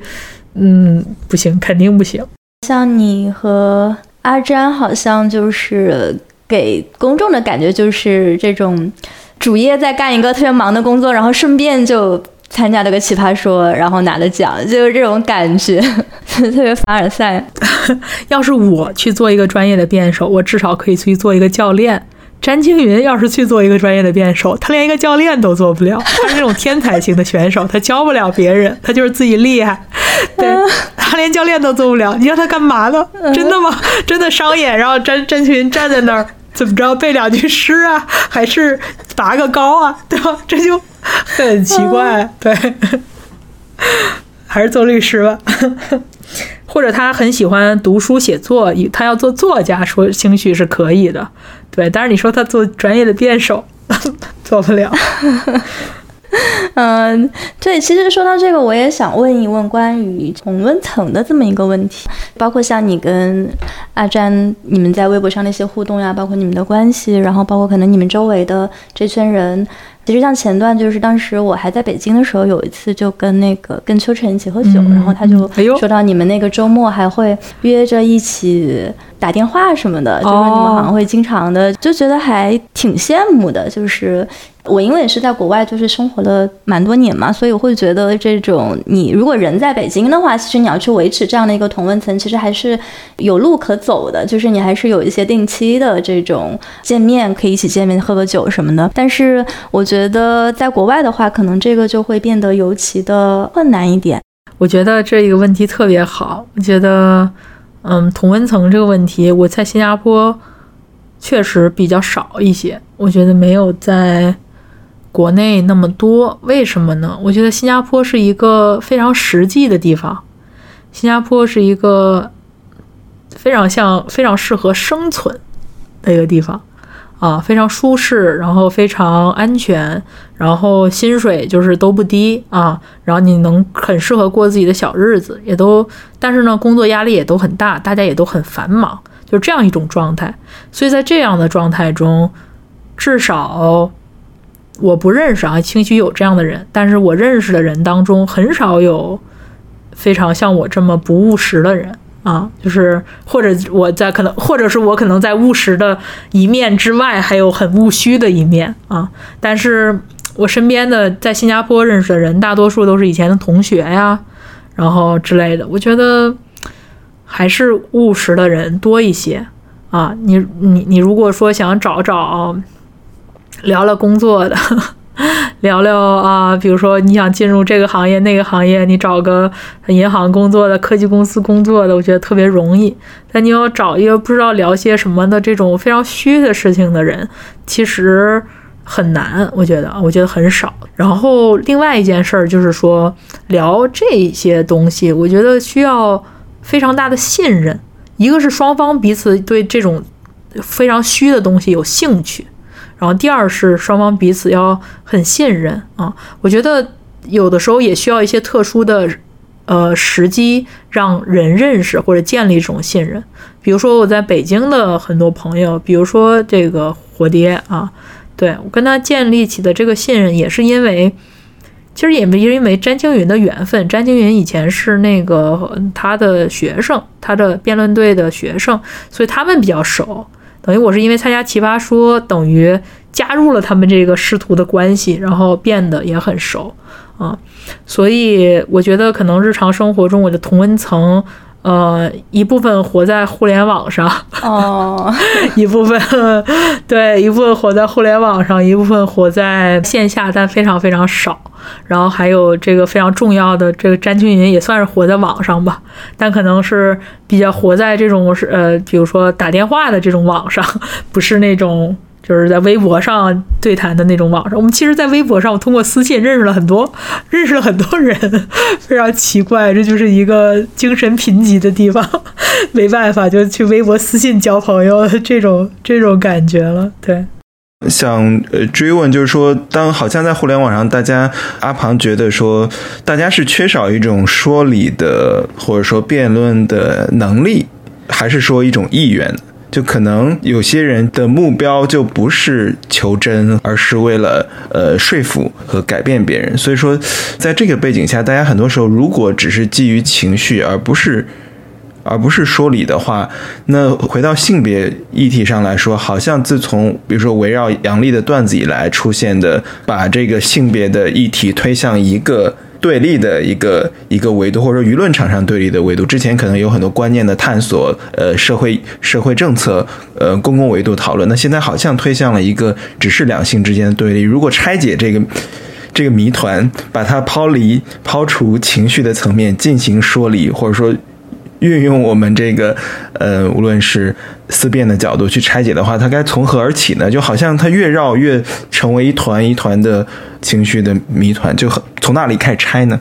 嗯，不行，肯定不行。像你和。阿詹好像就是给公众的感觉就是这种主业在干一个特别忙的工作，然后顺便就参加了个奇葩说，然后拿了奖，就是这种感觉，特别凡尔赛。要是我去做一个专业的辩手，我至少可以去做一个教练。詹青云要是去做一个专业的辩手，他连一个教练都做不了。他是那种天才型的选手，他教不了别人，他就是自己厉害。对他连教练都做不了，你让他干嘛呢？真的吗？真的商演，然后詹詹青云站在那儿，怎么着背两句诗啊，还是拔个高啊，对吧？这就很奇怪。对，还是做律师吧。或者他很喜欢读书写作，他要做作家，说兴许是可以的。对，但是你说他做专业的辩手，做不了。嗯，对，其实说到这个，我也想问一问关于同温层的这么一个问题，包括像你跟阿詹，你们在微博上那些互动呀，包括你们的关系，然后包括可能你们周围的这群人，其实像前段，就是当时我还在北京的时候，有一次就跟那个跟秋晨一起喝酒，嗯然后他就说到你们那个周末还会约着一起打电话什么的，就说你们好像会经常的，就觉得还挺羡慕的。就是我因为也是在国外，就是生活了蛮多年嘛，所以我会觉得这种你如果人在北京的话，其实你要去维持这样的一个同温层，其实还是有路可走的。就是你还是有一些定期的这种见面，可以一起见面喝个酒什么的。但是我觉觉得在国外的话，可能这个就会变得尤其的困难一点。我觉得这一个问题特别好。我觉得，嗯，同温层这个问题，我在新加坡确实比较少一些。我觉得没有在国内那么多。为什么呢？我觉得新加坡是一个非常实际的地方，新加坡是一个非常像非常适合生存的一个地方。啊，非常舒适，然后非常安全，然后薪水就是都不低啊，然后你能很适合过自己的小日子，也都，但是呢，工作压力也都很大，大家也都很繁忙，就这样一种状态。所以在这样的状态中，至少我不认识啊，兴许有这样的人，但是我认识的人当中很少有非常像我这么不务实的人。啊，就是或者我在可能，或者是我可能在务实的一面之外，还有很务虚的一面啊。但是我身边的在新加坡认识的人，大多数都是以前的同学呀，然后之类的。我觉得还是务实的人多一些啊。你你你如果说想找找聊聊工作的。聊聊啊，比如说你想进入这个行业那个行业，你找个银行工作的、科技公司工作的，我觉得特别容易。但你要找一个不知道聊些什么的这种非常虚的事情的人，其实很难。我觉得，我觉得很少。然后另外一件事儿就是说，聊这些东西，我觉得需要非常大的信任。一个是双方彼此对这种非常虚的东西有兴趣。然后第二是双方彼此要很信任啊，我觉得有的时候也需要一些特殊的呃时机，让人认识或者建立这种信任。比如说我在北京的很多朋友，比如说这个火爹啊，对我跟他建立起的这个信任，也是因为其实也没因为詹青云的缘分。詹青云以前是那个他的学生，他的辩论队的学生，所以他们比较熟。等于我是因为参加《奇葩说》，等于加入了他们这个师徒的关系，然后变得也很熟啊。所以我觉得可能日常生活中我的同温层，呃，一部分活在互联网上，哦，一部分 对，一部分活在互联网上，一部分活在线下，但非常非常少。然后还有这个非常重要的这个詹俊云也算是活在网上吧，但可能是比较活在这种是呃，比如说打电话的这种网上，不是那种就是在微博上对谈的那种网上。我们其实，在微博上，我通过私信认识了很多，认识了很多人，非常奇怪，这就是一个精神贫瘠的地方，没办法，就去微博私信交朋友，这种这种感觉了，对。想呃追问，就是说，当好像在互联网上，大家阿庞觉得说，大家是缺少一种说理的或者说辩论的能力，还是说一种意愿？就可能有些人的目标就不是求真，而是为了呃说服和改变别人。所以说，在这个背景下，大家很多时候如果只是基于情绪，而不是。而不是说理的话，那回到性别议题上来说，好像自从比如说围绕杨笠的段子以来出现的，把这个性别的议题推向一个对立的一个一个维度，或者说舆论场上对立的维度。之前可能有很多观念的探索，呃，社会社会政策，呃，公共维度讨论。那现在好像推向了一个只是两性之间的对立。如果拆解这个。这个谜团，把它抛离、抛除情绪的层面进行说理，或者说运用我们这个呃，无论是思辨的角度去拆解的话，它该从何而起呢？就好像它越绕越成为一团一团的情绪的谜团，就很从哪里开始拆呢？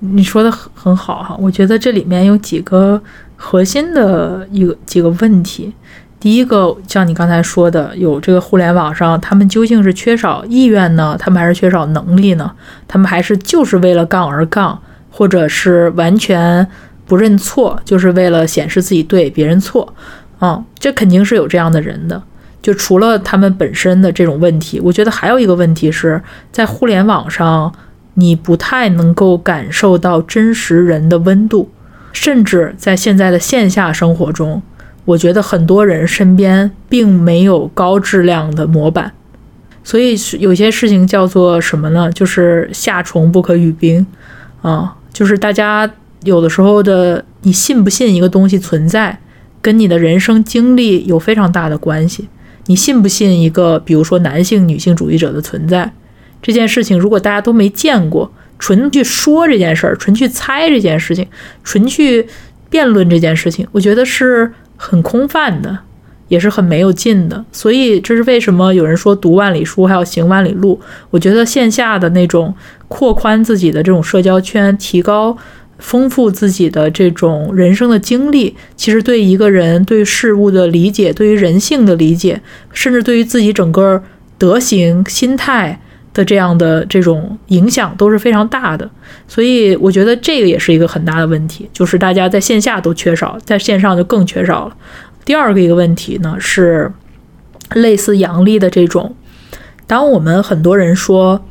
你说的很很好哈，我觉得这里面有几个核心的一个几个问题。第一个，像你刚才说的，有这个互联网上，他们究竟是缺少意愿呢，他们还是缺少能力呢？他们还是就是为了杠而杠，或者是完全不认错，就是为了显示自己对别人错？啊、这肯定是有这样的人的。就除了他们本身的这种问题，我觉得还有一个问题是在互联网上，你不太能够感受到真实人的温度，甚至在现在的线下生活中，我觉得很多人身边并没有高质量的模板，所以有些事情叫做什么呢？就是夏虫不可语冰啊，就是大家有的时候的，你信不信一个东西存在，跟你的人生经历有非常大的关系。你信不信一个，比如说男性、女性主义者的存在这件事情？如果大家都没见过，纯去说这件事儿，纯去猜这件事情，纯去辩论这件事情，我觉得是很空泛的，也是很没有劲的。所以这是为什么有人说读万里书还要行万里路？我觉得线下的那种扩宽自己的这种社交圈，提高。丰富自己的这种人生的经历，其实对一个人对事物的理解，对于人性的理解，甚至对于自己整个德行、心态的这样的这种影响都是非常大的。所以，我觉得这个也是一个很大的问题，就是大家在线下都缺少，在线上就更缺少了。第二个一个问题呢，是类似阳历的这种，当我们很多人说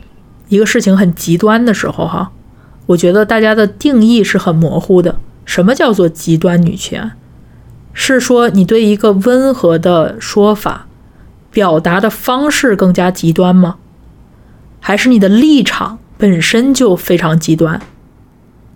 一个事情很极端的时候，哈。我觉得大家的定义是很模糊的。什么叫做极端女权？是说你对一个温和的说法表达的方式更加极端吗？还是你的立场本身就非常极端？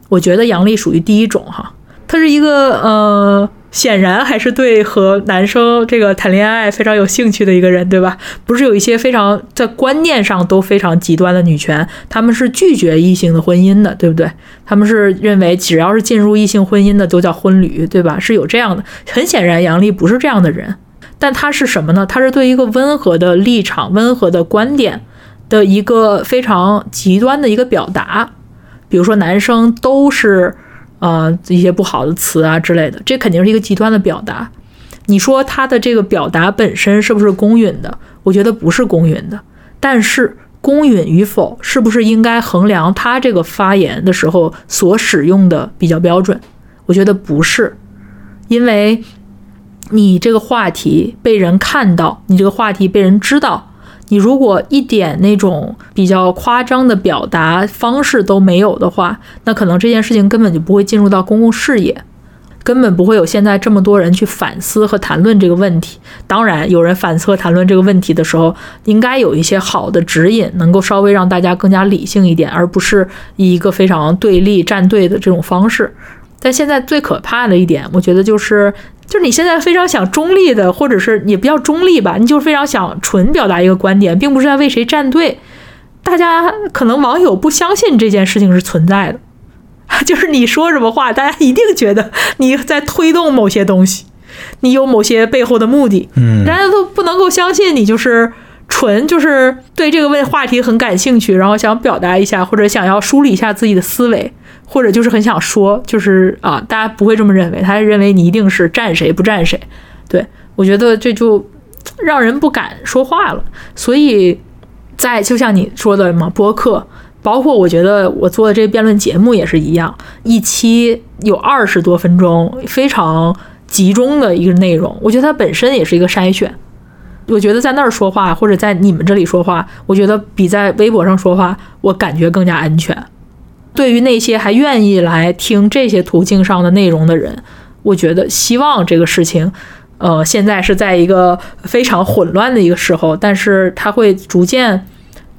我觉得杨丽属于第一种哈，她是一个呃。显然还是对和男生这个谈恋爱非常有兴趣的一个人，对吧？不是有一些非常在观念上都非常极端的女权，他们是拒绝异性的婚姻的，对不对？他们是认为只要是进入异性婚姻的都叫婚旅，对吧？是有这样的。很显然，杨丽不是这样的人，但她是什么呢？她是对一个温和的立场、温和的观点的一个非常极端的一个表达。比如说，男生都是。呃，一些不好的词啊之类的，这肯定是一个极端的表达。你说他的这个表达本身是不是公允的？我觉得不是公允的。但是公允与否，是不是应该衡量他这个发言的时候所使用的比较标准？我觉得不是，因为你这个话题被人看到，你这个话题被人知道。你如果一点那种比较夸张的表达方式都没有的话，那可能这件事情根本就不会进入到公共视野，根本不会有现在这么多人去反思和谈论这个问题。当然，有人反思和谈论这个问题的时候，应该有一些好的指引，能够稍微让大家更加理性一点，而不是以一个非常对立站队的这种方式。但现在最可怕的一点，我觉得就是。就是你现在非常想中立的，或者是也不要中立吧，你就非常想纯表达一个观点，并不是在为谁站队。大家可能网友不相信这件事情是存在的，就是你说什么话，大家一定觉得你在推动某些东西，你有某些背后的目的。嗯，大家都不能够相信你就是纯就是对这个问话题很感兴趣，然后想表达一下，或者想要梳理一下自己的思维。或者就是很想说，就是啊，大家不会这么认为，他认为你一定是站谁不站谁。对我觉得这就让人不敢说话了。所以，在就像你说的嘛，播客，包括我觉得我做的这个辩论节目也是一样，一期有二十多分钟，非常集中的一个内容。我觉得它本身也是一个筛选。我觉得在那儿说话，或者在你们这里说话，我觉得比在微博上说话，我感觉更加安全。对于那些还愿意来听这些途径上的内容的人，我觉得希望这个事情，呃，现在是在一个非常混乱的一个时候，但是它会逐渐、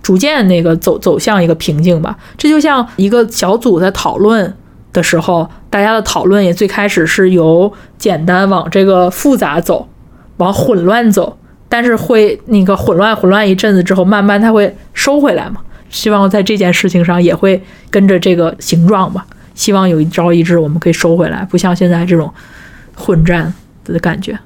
逐渐那个走走向一个平静吧。这就像一个小组在讨论的时候，大家的讨论也最开始是由简单往这个复杂走，往混乱走，但是会那个混乱混乱一阵子之后，慢慢它会收回来嘛。希望在这件事情上也会跟着这个形状吧。希望有一朝一日我们可以收回来，不像现在这种混战的感觉。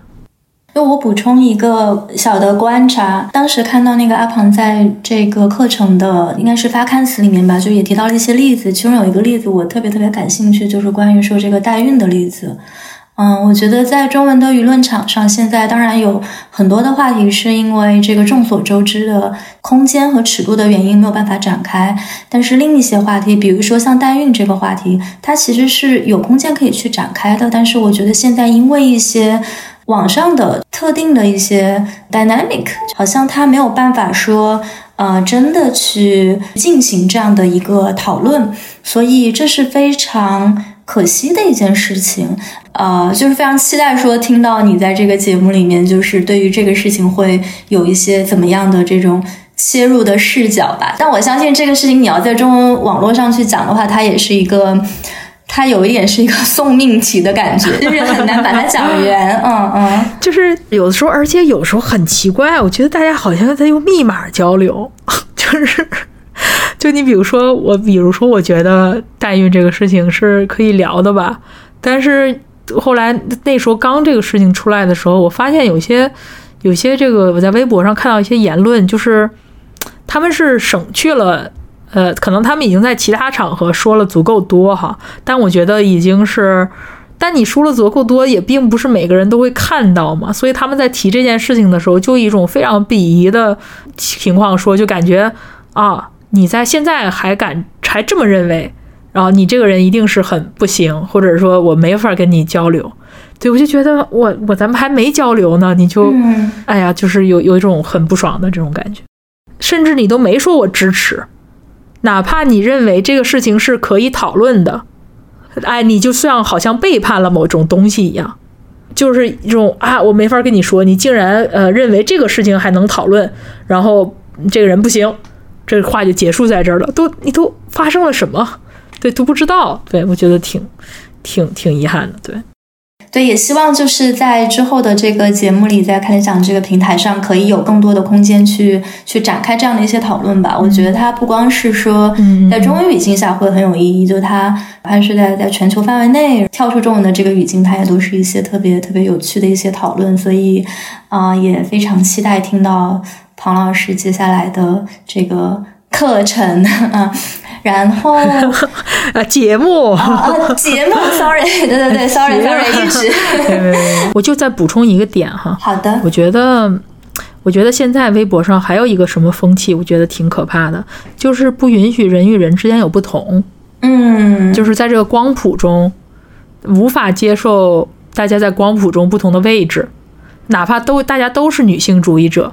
那我补充一个小的观察，当时看到那个阿庞在这个课程的应该是发刊词里面吧，就也提到了一些例子，其中有一个例子我特别特别感兴趣，就是关于说这个代孕的例子。嗯，我觉得在中文的舆论场上，现在当然有很多的话题，是因为这个众所周知的空间和尺度的原因没有办法展开。但是另一些话题，比如说像代孕这个话题，它其实是有空间可以去展开的。但是我觉得现在因为一些网上的特定的一些 dynamic，好像它没有办法说，呃，真的去进行这样的一个讨论，所以这是非常可惜的一件事情。呃，就是非常期待说听到你在这个节目里面，就是对于这个事情会有一些怎么样的这种切入的视角吧。但我相信这个事情你要在中文网络上去讲的话，它也是一个。它有一点是一个送命题的感觉，就是很难把它讲圆。嗯嗯，就是有的时候，而且有时候很奇怪，我觉得大家好像在用密码交流，就是，就你比如说我，比如说我觉得代孕这个事情是可以聊的吧，但是后来那时候刚这个事情出来的时候，我发现有些有些这个我在微博上看到一些言论，就是他们是省去了。呃，可能他们已经在其他场合说了足够多哈，但我觉得已经是，但你说了足够多，也并不是每个人都会看到嘛，所以他们在提这件事情的时候，就一种非常鄙夷的情况说，就感觉啊，你在现在还敢还这么认为，然后你这个人一定是很不行，或者说我没法跟你交流，对我就觉得我我咱们还没交流呢，你就哎呀，就是有有一种很不爽的这种感觉，甚至你都没说我支持。哪怕你认为这个事情是可以讨论的，哎，你就像好像背叛了某种东西一样，就是一种啊，我没法跟你说，你竟然呃认为这个事情还能讨论，然后这个人不行，这话就结束在这儿了。都你都发生了什么？对，都不知道。对我觉得挺挺挺遗憾的。对。对，也希望就是在之后的这个节目里，在开讲这个平台上，可以有更多的空间去去展开这样的一些讨论吧。我觉得它不光是说在中文语境下会很有意义，就它还是在在全球范围内跳出中文的这个语境，它也都是一些特别特别有趣的一些讨论。所以啊，也非常期待听到庞老师接下来的这个课程啊。然后，啊，节目，节目，sorry，对对对，sorry，sorry，一直，我就再补充一个点哈。好的，我觉得，我觉得现在微博上还有一个什么风气，我觉得挺可怕的，就是不允许人与人之间有不同。嗯，就是在这个光谱中，无法接受大家在光谱中不同的位置，哪怕都大家都是女性主义者，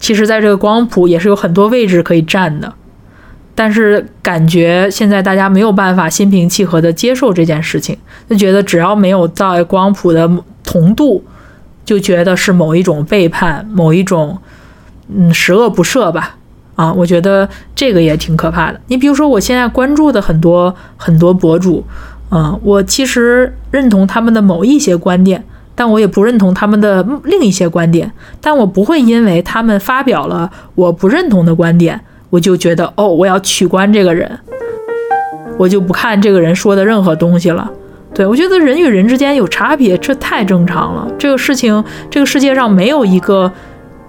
其实在这个光谱也是有很多位置可以站的。但是感觉现在大家没有办法心平气和地接受这件事情，就觉得只要没有在光谱的同度，就觉得是某一种背叛，某一种嗯十恶不赦吧。啊，我觉得这个也挺可怕的。你比如说，我现在关注的很多很多博主，嗯，我其实认同他们的某一些观点，但我也不认同他们的另一些观点。但我不会因为他们发表了我不认同的观点。我就觉得哦，我要取关这个人，我就不看这个人说的任何东西了。对我觉得人与人之间有差别，这太正常了。这个事情，这个世界上没有一个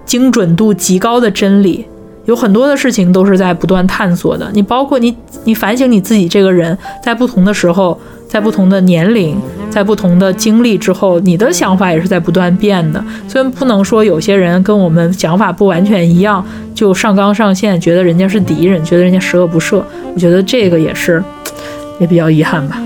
精准度极高的真理，有很多的事情都是在不断探索的。你包括你，你反省你自己这个人，在不同的时候。在不同的年龄，在不同的经历之后，你的想法也是在不断变的。虽然不能说有些人跟我们想法不完全一样，就上纲上线，觉得人家是敌人，觉得人家十恶不赦。我觉得这个也是，也比较遗憾吧。